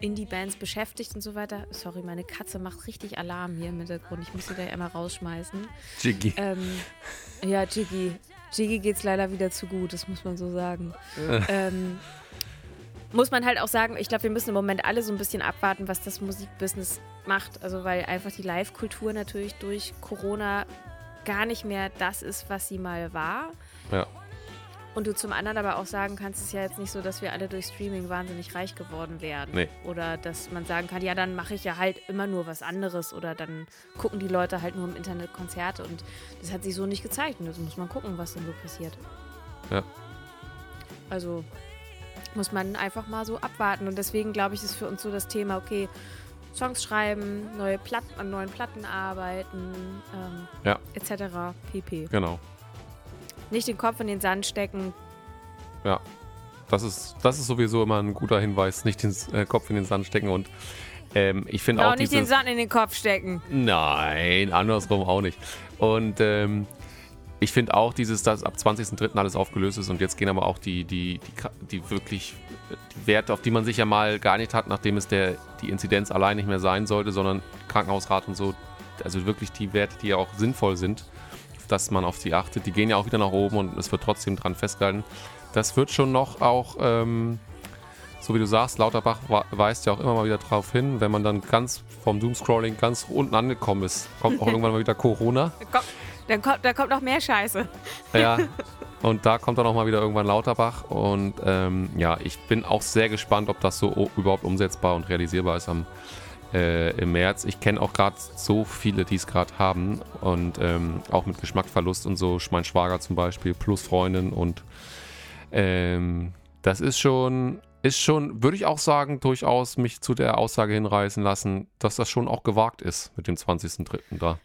Indie-Bands beschäftigt und so weiter. Sorry, meine Katze macht richtig Alarm hier im Hintergrund. Ich muss sie gleich einmal rausschmeißen. Jiggy. Ähm, ja, Jiggy. Jiggy geht's leider wieder zu gut, das muss man so sagen. ähm, muss man halt auch sagen, ich glaube, wir müssen im Moment alle so ein bisschen abwarten, was das Musikbusiness macht. Also, weil einfach die Live-Kultur natürlich durch Corona gar nicht mehr das ist, was sie mal war. Ja. Und du zum anderen aber auch sagen kannst, es ist ja jetzt nicht so, dass wir alle durch Streaming wahnsinnig reich geworden wären. Nee. Oder dass man sagen kann, ja, dann mache ich ja halt immer nur was anderes oder dann gucken die Leute halt nur im Internet Konzerte und das hat sich so nicht gezeigt und das muss man gucken, was dann so passiert. Ja. Also muss man einfach mal so abwarten und deswegen glaube ich, ist für uns so das Thema, okay, Songs schreiben, neue Platten, an neuen Platten arbeiten, ähm, Ja. etc. pp. Genau. Nicht den Kopf in den Sand stecken, Ja. Das ist, das ist sowieso immer ein guter Hinweis, nicht den äh, Kopf in den Sand stecken und ähm, ich finde auch, auch nicht den dieses... Sand in den Kopf stecken. Nein, andersrum auch nicht. Und ähm, ich finde auch dieses, dass ab 20.03. alles aufgelöst ist und jetzt gehen aber auch die, die, die, die wirklich die Werte, auf die man sich ja mal geeinigt hat, nachdem es der, die Inzidenz allein nicht mehr sein sollte, sondern Krankenhausrat und so, also wirklich die Werte, die ja auch sinnvoll sind, dass man auf sie achtet, die gehen ja auch wieder nach oben und es wird trotzdem dran festgehalten. Das wird schon noch auch, ähm, so wie du sagst, Lauterbach weist ja auch immer mal wieder drauf hin, wenn man dann ganz vom Doomscrolling ganz unten angekommen ist, kommt auch irgendwann mal wieder Corona. Dann kommt, da kommt noch mehr Scheiße. Ja. Und da kommt dann auch mal wieder irgendwann Lauterbach. Und ähm, ja, ich bin auch sehr gespannt, ob das so überhaupt umsetzbar und realisierbar ist am, äh, im März. Ich kenne auch gerade so viele, die es gerade haben. Und ähm, auch mit Geschmackverlust und so. Mein Schwager zum Beispiel, plus Freundin. Und ähm, das ist schon, ist schon, würde ich auch sagen, durchaus mich zu der Aussage hinreißen lassen, dass das schon auch gewagt ist mit dem 20.03. da.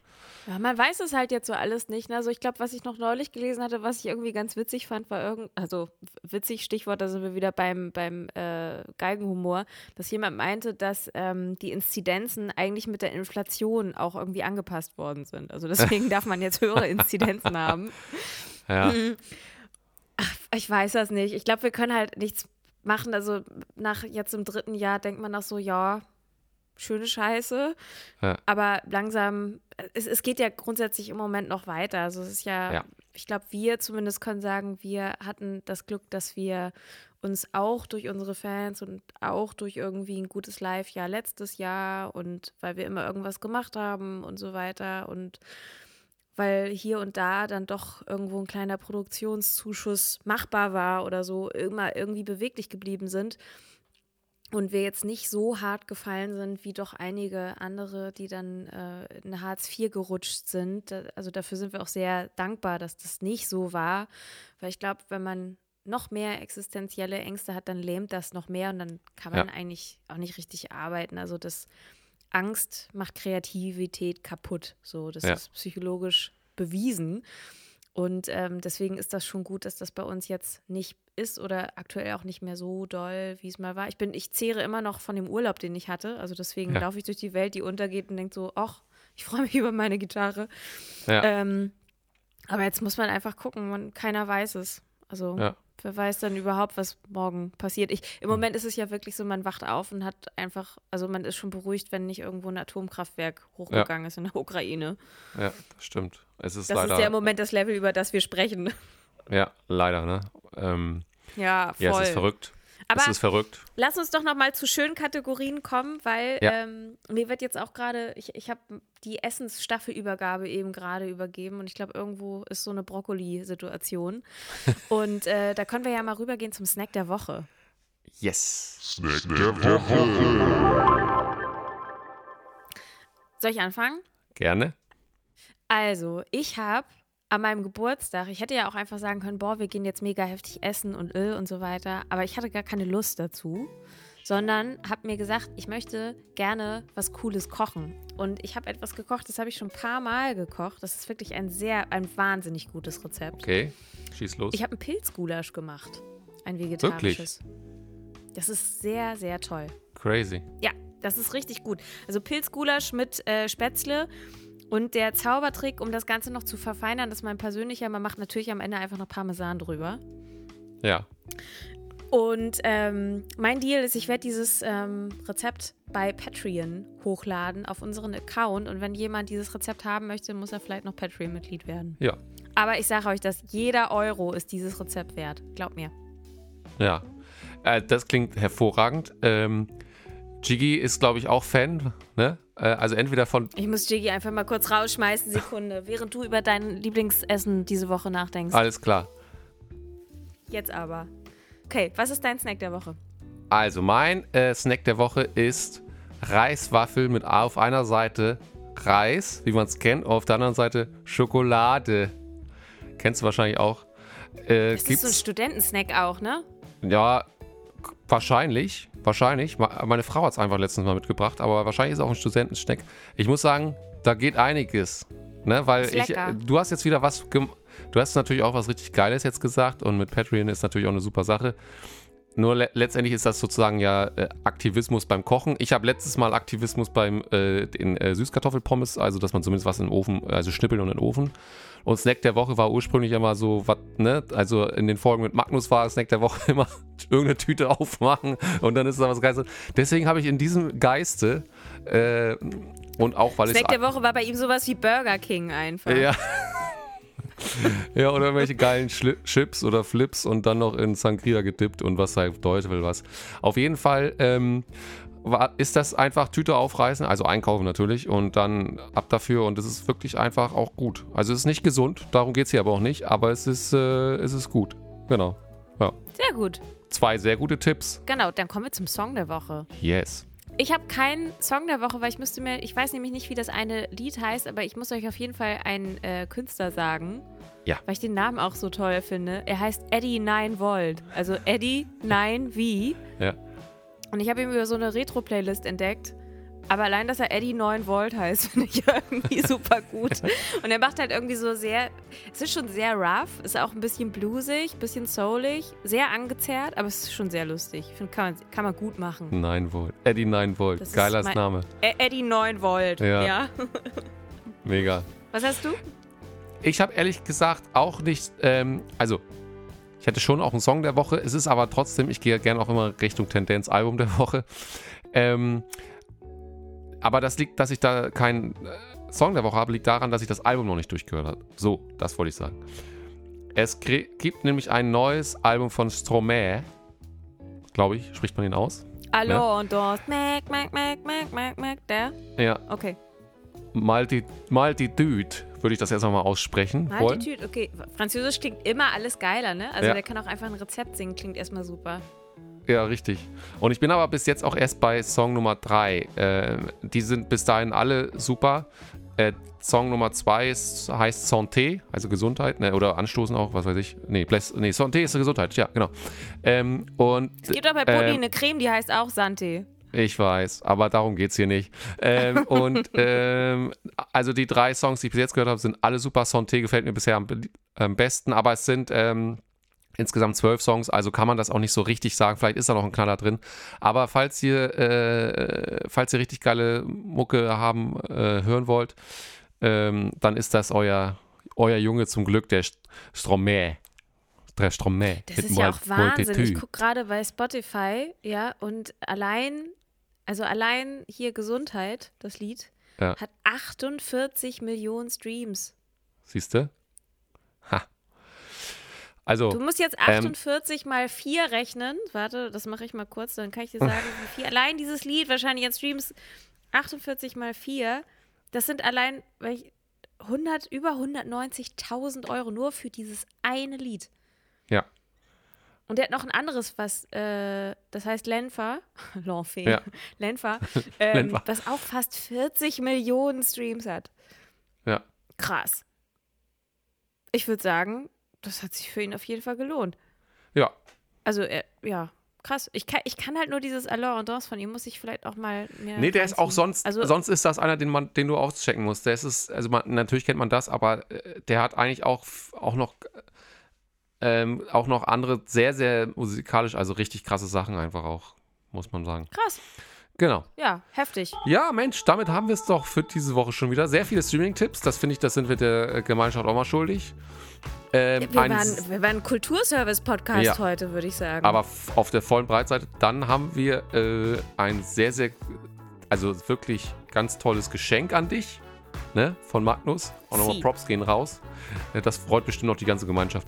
Ja, man weiß es halt jetzt so alles nicht. Ne? Also ich glaube, was ich noch neulich gelesen hatte, was ich irgendwie ganz witzig fand, war irgend, also witzig, Stichwort, da sind wir wieder beim, beim äh, Geigenhumor, dass jemand meinte, dass ähm, die Inzidenzen eigentlich mit der Inflation auch irgendwie angepasst worden sind. Also deswegen darf man jetzt höhere Inzidenzen haben. Ja, Ich weiß das nicht. Ich glaube, wir können halt nichts machen. Also nach jetzt im dritten Jahr denkt man auch so, ja, schöne Scheiße. Ja. Aber langsam, es, es geht ja grundsätzlich im Moment noch weiter. Also es ist ja, Ja. ich glaube, wir zumindest können sagen, wir hatten das Glück, dass wir uns auch durch unsere Fans und auch durch irgendwie ein gutes Live-Jahr letztes Jahr und weil wir immer irgendwas gemacht haben und so weiter und weil hier und da dann doch irgendwo ein kleiner Produktionszuschuss machbar war oder so, immer irgendwie beweglich geblieben sind. Und wir jetzt nicht so hart gefallen sind wie doch einige andere, die dann äh, in Hartz IV gerutscht sind. Also dafür sind wir auch sehr dankbar, dass das nicht so war. Weil ich glaube, wenn man noch mehr existenzielle Ängste hat, dann lähmt das noch mehr und dann kann man Ja. eigentlich auch nicht richtig arbeiten. Also das Angst macht Kreativität kaputt. So, das Ja. ist psychologisch bewiesen. Und ähm, deswegen ist das schon gut, dass das bei uns jetzt nicht ist oder aktuell auch nicht mehr so doll, wie es mal war. Ich bin, ich zehre immer noch von dem Urlaub, den ich hatte. Also deswegen Ja. laufe ich durch die Welt, die untergeht und denke so, ach, ich freue mich über meine Gitarre. ja. Ähm, aber jetzt muss man einfach gucken, man, keiner weiß es. Also Ja. wer weiß dann überhaupt, was morgen passiert. Ich, Im Hm. Moment ist es ja wirklich so, man wacht auf und hat einfach, also man ist schon beruhigt, wenn nicht irgendwo ein Atomkraftwerk hochgegangen ist in der Ukraine. Ja, das stimmt. Es ist Das leider. ist ja im Moment das Level, über das wir sprechen. ja, leider, ne? Ähm, Ja, voll. ja, es ist verrückt. Aber es ist verrückt. lass uns doch noch mal zu schönen Kategorien kommen, weil Ja. ähm, mir wird jetzt auch gerade, ich, ich habe die Essensstaffelübergabe eben gerade übergeben und ich glaube, irgendwo ist so eine Brokkoli-Situation. und äh, da können wir ja mal rübergehen zum Snack der Woche. Yes. Snack der Woche. Soll ich anfangen? Gerne. Also, ich habe an meinem Geburtstag, ich hätte ja auch einfach sagen können, boah, wir gehen jetzt mega heftig essen und öl und so weiter, aber ich hatte gar keine Lust dazu, sondern habe mir gesagt, ich möchte gerne was Cooles kochen. Und ich habe etwas gekocht, das habe ich schon ein paar Mal gekocht. Das ist wirklich ein sehr, ein wahnsinnig gutes Rezept. Okay, schieß los. Ich habe einen Pilzgulasch gemacht. Ein vegetarisches. Das ist sehr, sehr toll. Crazy. Ja, das ist richtig gut. Also Pilzgulasch mit äh, Spätzle. Und der Zaubertrick, um das Ganze noch zu verfeinern, das ist mein persönlicher, man macht natürlich am Ende einfach noch Parmesan drüber. Ja. Und ähm, mein Deal ist, ich werde dieses ähm, Rezept bei Patreon hochladen auf unseren Account. Und wenn jemand dieses Rezept haben möchte, muss er vielleicht noch Patreon-Mitglied werden. Ja. Aber ich sage euch, dass jeder Euro ist dieses Rezept wert. Glaubt mir. Ja. Äh, das klingt hervorragend. Ähm, Jiggy ist, glaube ich, auch Fan. Ne? Äh, also entweder von. Ich muss Jiggy einfach mal kurz rausschmeißen, Sekunde, während du über dein Lieblingsessen diese Woche nachdenkst. Alles klar. Jetzt aber. Okay, was ist dein Snack der Woche? Also, mein äh, Snack der Woche ist Reiswaffel mit auf einer Seite Reis, wie man es kennt, auf der anderen Seite Schokolade. Kennst du wahrscheinlich auch. Äh, Das ist so ein Studentensnack auch, ne? Ja, wahrscheinlich. Wahrscheinlich. Meine Frau hat es einfach letztens mal mitgebracht, aber wahrscheinlich ist es auch ein Studentenschneck. Ich muss sagen, da geht einiges. Ne, weil ich, du hast jetzt wieder was, du hast natürlich auch was richtig Geiles jetzt gesagt und mit Patreon ist natürlich auch eine super Sache. Nur le letztendlich ist das sozusagen ja äh, Aktivismus beim Kochen. Ich habe letztes Mal Aktivismus beim äh, den äh, Süßkartoffelpommes, also dass man zumindest was in den Ofen, also schnippeln und in den Ofen. Und Snack der Woche war ursprünglich immer so, was, ne? Also in den Folgen mit Magnus war Snack der Woche immer irgendeine Tüte aufmachen und dann ist da was Geiles. Deswegen habe ich in diesem Geiste äh, und auch weil Snack es. der Woche war bei ihm sowas wie Burger King einfach. Ja. ja, oder irgendwelche geilen Schli Chips oder Flips und dann noch in Sangria gedippt und was halt Teufel was. Auf jeden Fall ähm, war, ist das einfach Tüte aufreißen, also einkaufen natürlich und dann ab dafür und es ist wirklich einfach auch gut. Also es ist nicht gesund, darum geht es hier aber auch nicht, aber es ist, äh, es ist gut. Genau. Ja. Sehr gut. Zwei sehr gute Tipps. Genau, dann kommen wir zum Song der Woche. Yes. Ich habe keinen Song der Woche, weil ich müsste mir, ich weiß nämlich nicht, wie das eine Lied heißt, aber ich muss euch auf jeden Fall einen äh, Künstler sagen. Ja. Weil ich den Namen auch so toll finde. Er heißt Eddie 9 Volt. Also Eddie 9 V. Ja. Und ich habe ihn über so eine Retro-Playlist entdeckt. Aber allein, dass er Eddie 9 Volt heißt, finde ich irgendwie super gut. Und er macht halt irgendwie so sehr, es ist schon sehr rough, ist auch ein bisschen bluesig, bisschen soulig, sehr angezerrt, aber es ist schon sehr lustig. Ich finde, kann man, kann man gut machen. 9 Volt. Eddie 9 Volt. Das Geiler Name. E- Eddie 9 Volt, Ja. ja. Mega. Was hast du? Ich habe ehrlich gesagt auch nicht, ähm, also ich hätte schon auch einen Song der Woche. Es ist aber trotzdem, ich gehe gerne auch immer Richtung Tendenz Album der Woche. Ähm, aber das liegt, dass ich da keinen äh, Song der Woche habe, liegt daran, dass ich das Album noch nicht durchgehört habe. So, das wollte ich sagen. Es gibt nämlich ein neues Album von Stromae. Glaube ich, spricht man ihn aus? Hallo und dort. Mac, Mac, Mac, Mac, Mac, Mac, der? Ja, Okay. Malti, Maltitude würde ich das erst mal aussprechen wollen. Altitude, okay. Französisch klingt immer alles geiler, ne? Also Ja. der kann auch einfach ein Rezept singen, klingt erstmal super. Ja, richtig. Und ich bin aber bis jetzt auch erst bei Song Nummer 3. Äh, die sind bis dahin alle super. Äh, Song Nummer 2 ist, heißt Santé, also Gesundheit, ne, oder Anstoßen auch, was weiß ich. Nee, Bless, nee Santé ist Gesundheit, ja, genau. Ähm, und Es gibt auch bei Pulli ähm, eine Creme, die heißt auch Santé. ich weiß, aber darum geht es hier nicht. Ähm, und ähm, also die drei Songs, die ich bis jetzt gehört habe, sind alle super. Santé gefällt mir bisher am, am besten, aber es sind ähm, insgesamt zwölf Songs, also kann man das auch nicht so richtig sagen. Vielleicht ist da noch ein Knaller drin. Aber falls ihr, äh, falls ihr richtig geile Mucke haben, äh, hören wollt, ähm, dann ist das euer, euer Junge zum Glück, der St- Stromae. Der Stromae. Das ist ja auch Wahnsinn. Ich gucke gerade bei Spotify, ja, und allein, also allein hier Gesundheit, das Lied, Ja. hat 48 Millionen Streams. Siehst du? Ha. Also, Du musst jetzt ähm, 48 mal 4 rechnen. Warte, das mache ich mal kurz, dann kann ich dir sagen, wie viel. Allein dieses Lied, wahrscheinlich an Streams 48 mal 4, das sind allein welch- 100, über 190.000 Euro nur für dieses eine Lied. ja, Und der hat noch ein anderes, was, äh, das heißt Lenfa, L'Enfer, Ja. Lenfa, ähm, Lenfa. was auch fast 40 Millionen Streams hat. ja. Krass. Ich würde sagen, das hat sich für ihn auf jeden Fall gelohnt. Ja, Also, er, ja, krass. Ich kann, ich kann halt nur dieses Allure und von ihm muss ich vielleicht auch mal mehr. Nee, der ist auch sonst, Also, sonst ist das einer, den man, den du auschecken musst. Der ist es, also man, natürlich kennt man das, aber äh, der hat eigentlich auch, auch noch, ähm, auch noch andere sehr, sehr musikalisch, also richtig krasse Sachen einfach auch, muss man sagen. krass. Genau. Ja, heftig. Ja, Mensch, damit haben wir es doch für diese Woche schon wieder. Sehr viele Streaming-Tipps, das finde ich, das sind wir der äh, Gemeinschaft auch mal schuldig. Ähm, Wir waren, wir waren ein Kulturservice-Podcast Ja. heute, würde ich sagen. aber auf der vollen Breitseite. Dann haben wir äh, ein sehr, sehr, also wirklich ganz tolles Geschenk an dich, ne, von Magnus. Auch nochmal. Props gehen raus. Äh, Das freut bestimmt auch die ganze Gemeinschaft.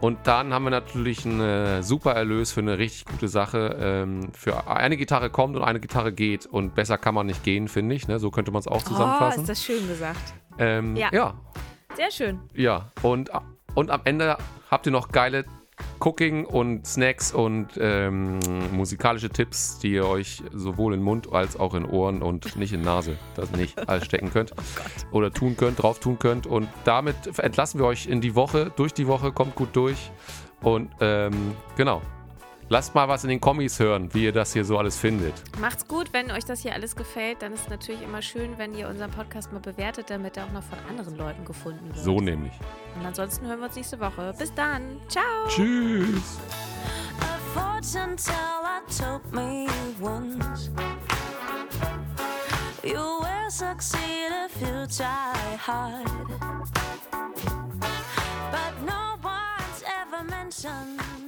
Und dann haben wir natürlich einen äh, super Erlös für eine richtig gute Sache. Ähm, für eine Gitarre kommt und eine Gitarre geht. Und besser kann man nicht gehen, finde ich. Ne? So könnte man es auch oh, zusammenfassen. ist das schön gesagt. ähm, Ja. ja, Sehr schön. ja, und, und am Ende habt ihr noch geile Cooking und Snacks und ähm, musikalische Tipps, die ihr euch sowohl in Mund als auch in Ohren und nicht in Nase, das nicht alles stecken könnt oder tun könnt, drauf tun könnt. Und damit entlassen wir euch in die Woche, durch die Woche, kommt gut durch. Und ähm, genau, lasst mal was in den Kommis hören, wie ihr das hier so alles findet. Macht's gut, wenn euch das hier alles gefällt, dann ist es natürlich immer schön, wenn ihr unseren Podcast mal bewertet, damit er auch noch von anderen Leuten gefunden wird. So nämlich. Und ansonsten hören wir uns nächste Woche. Bis dann. Ciao. Tschüss. A fortune teller told me once You will succeed if you try hard But no one's ever mentioned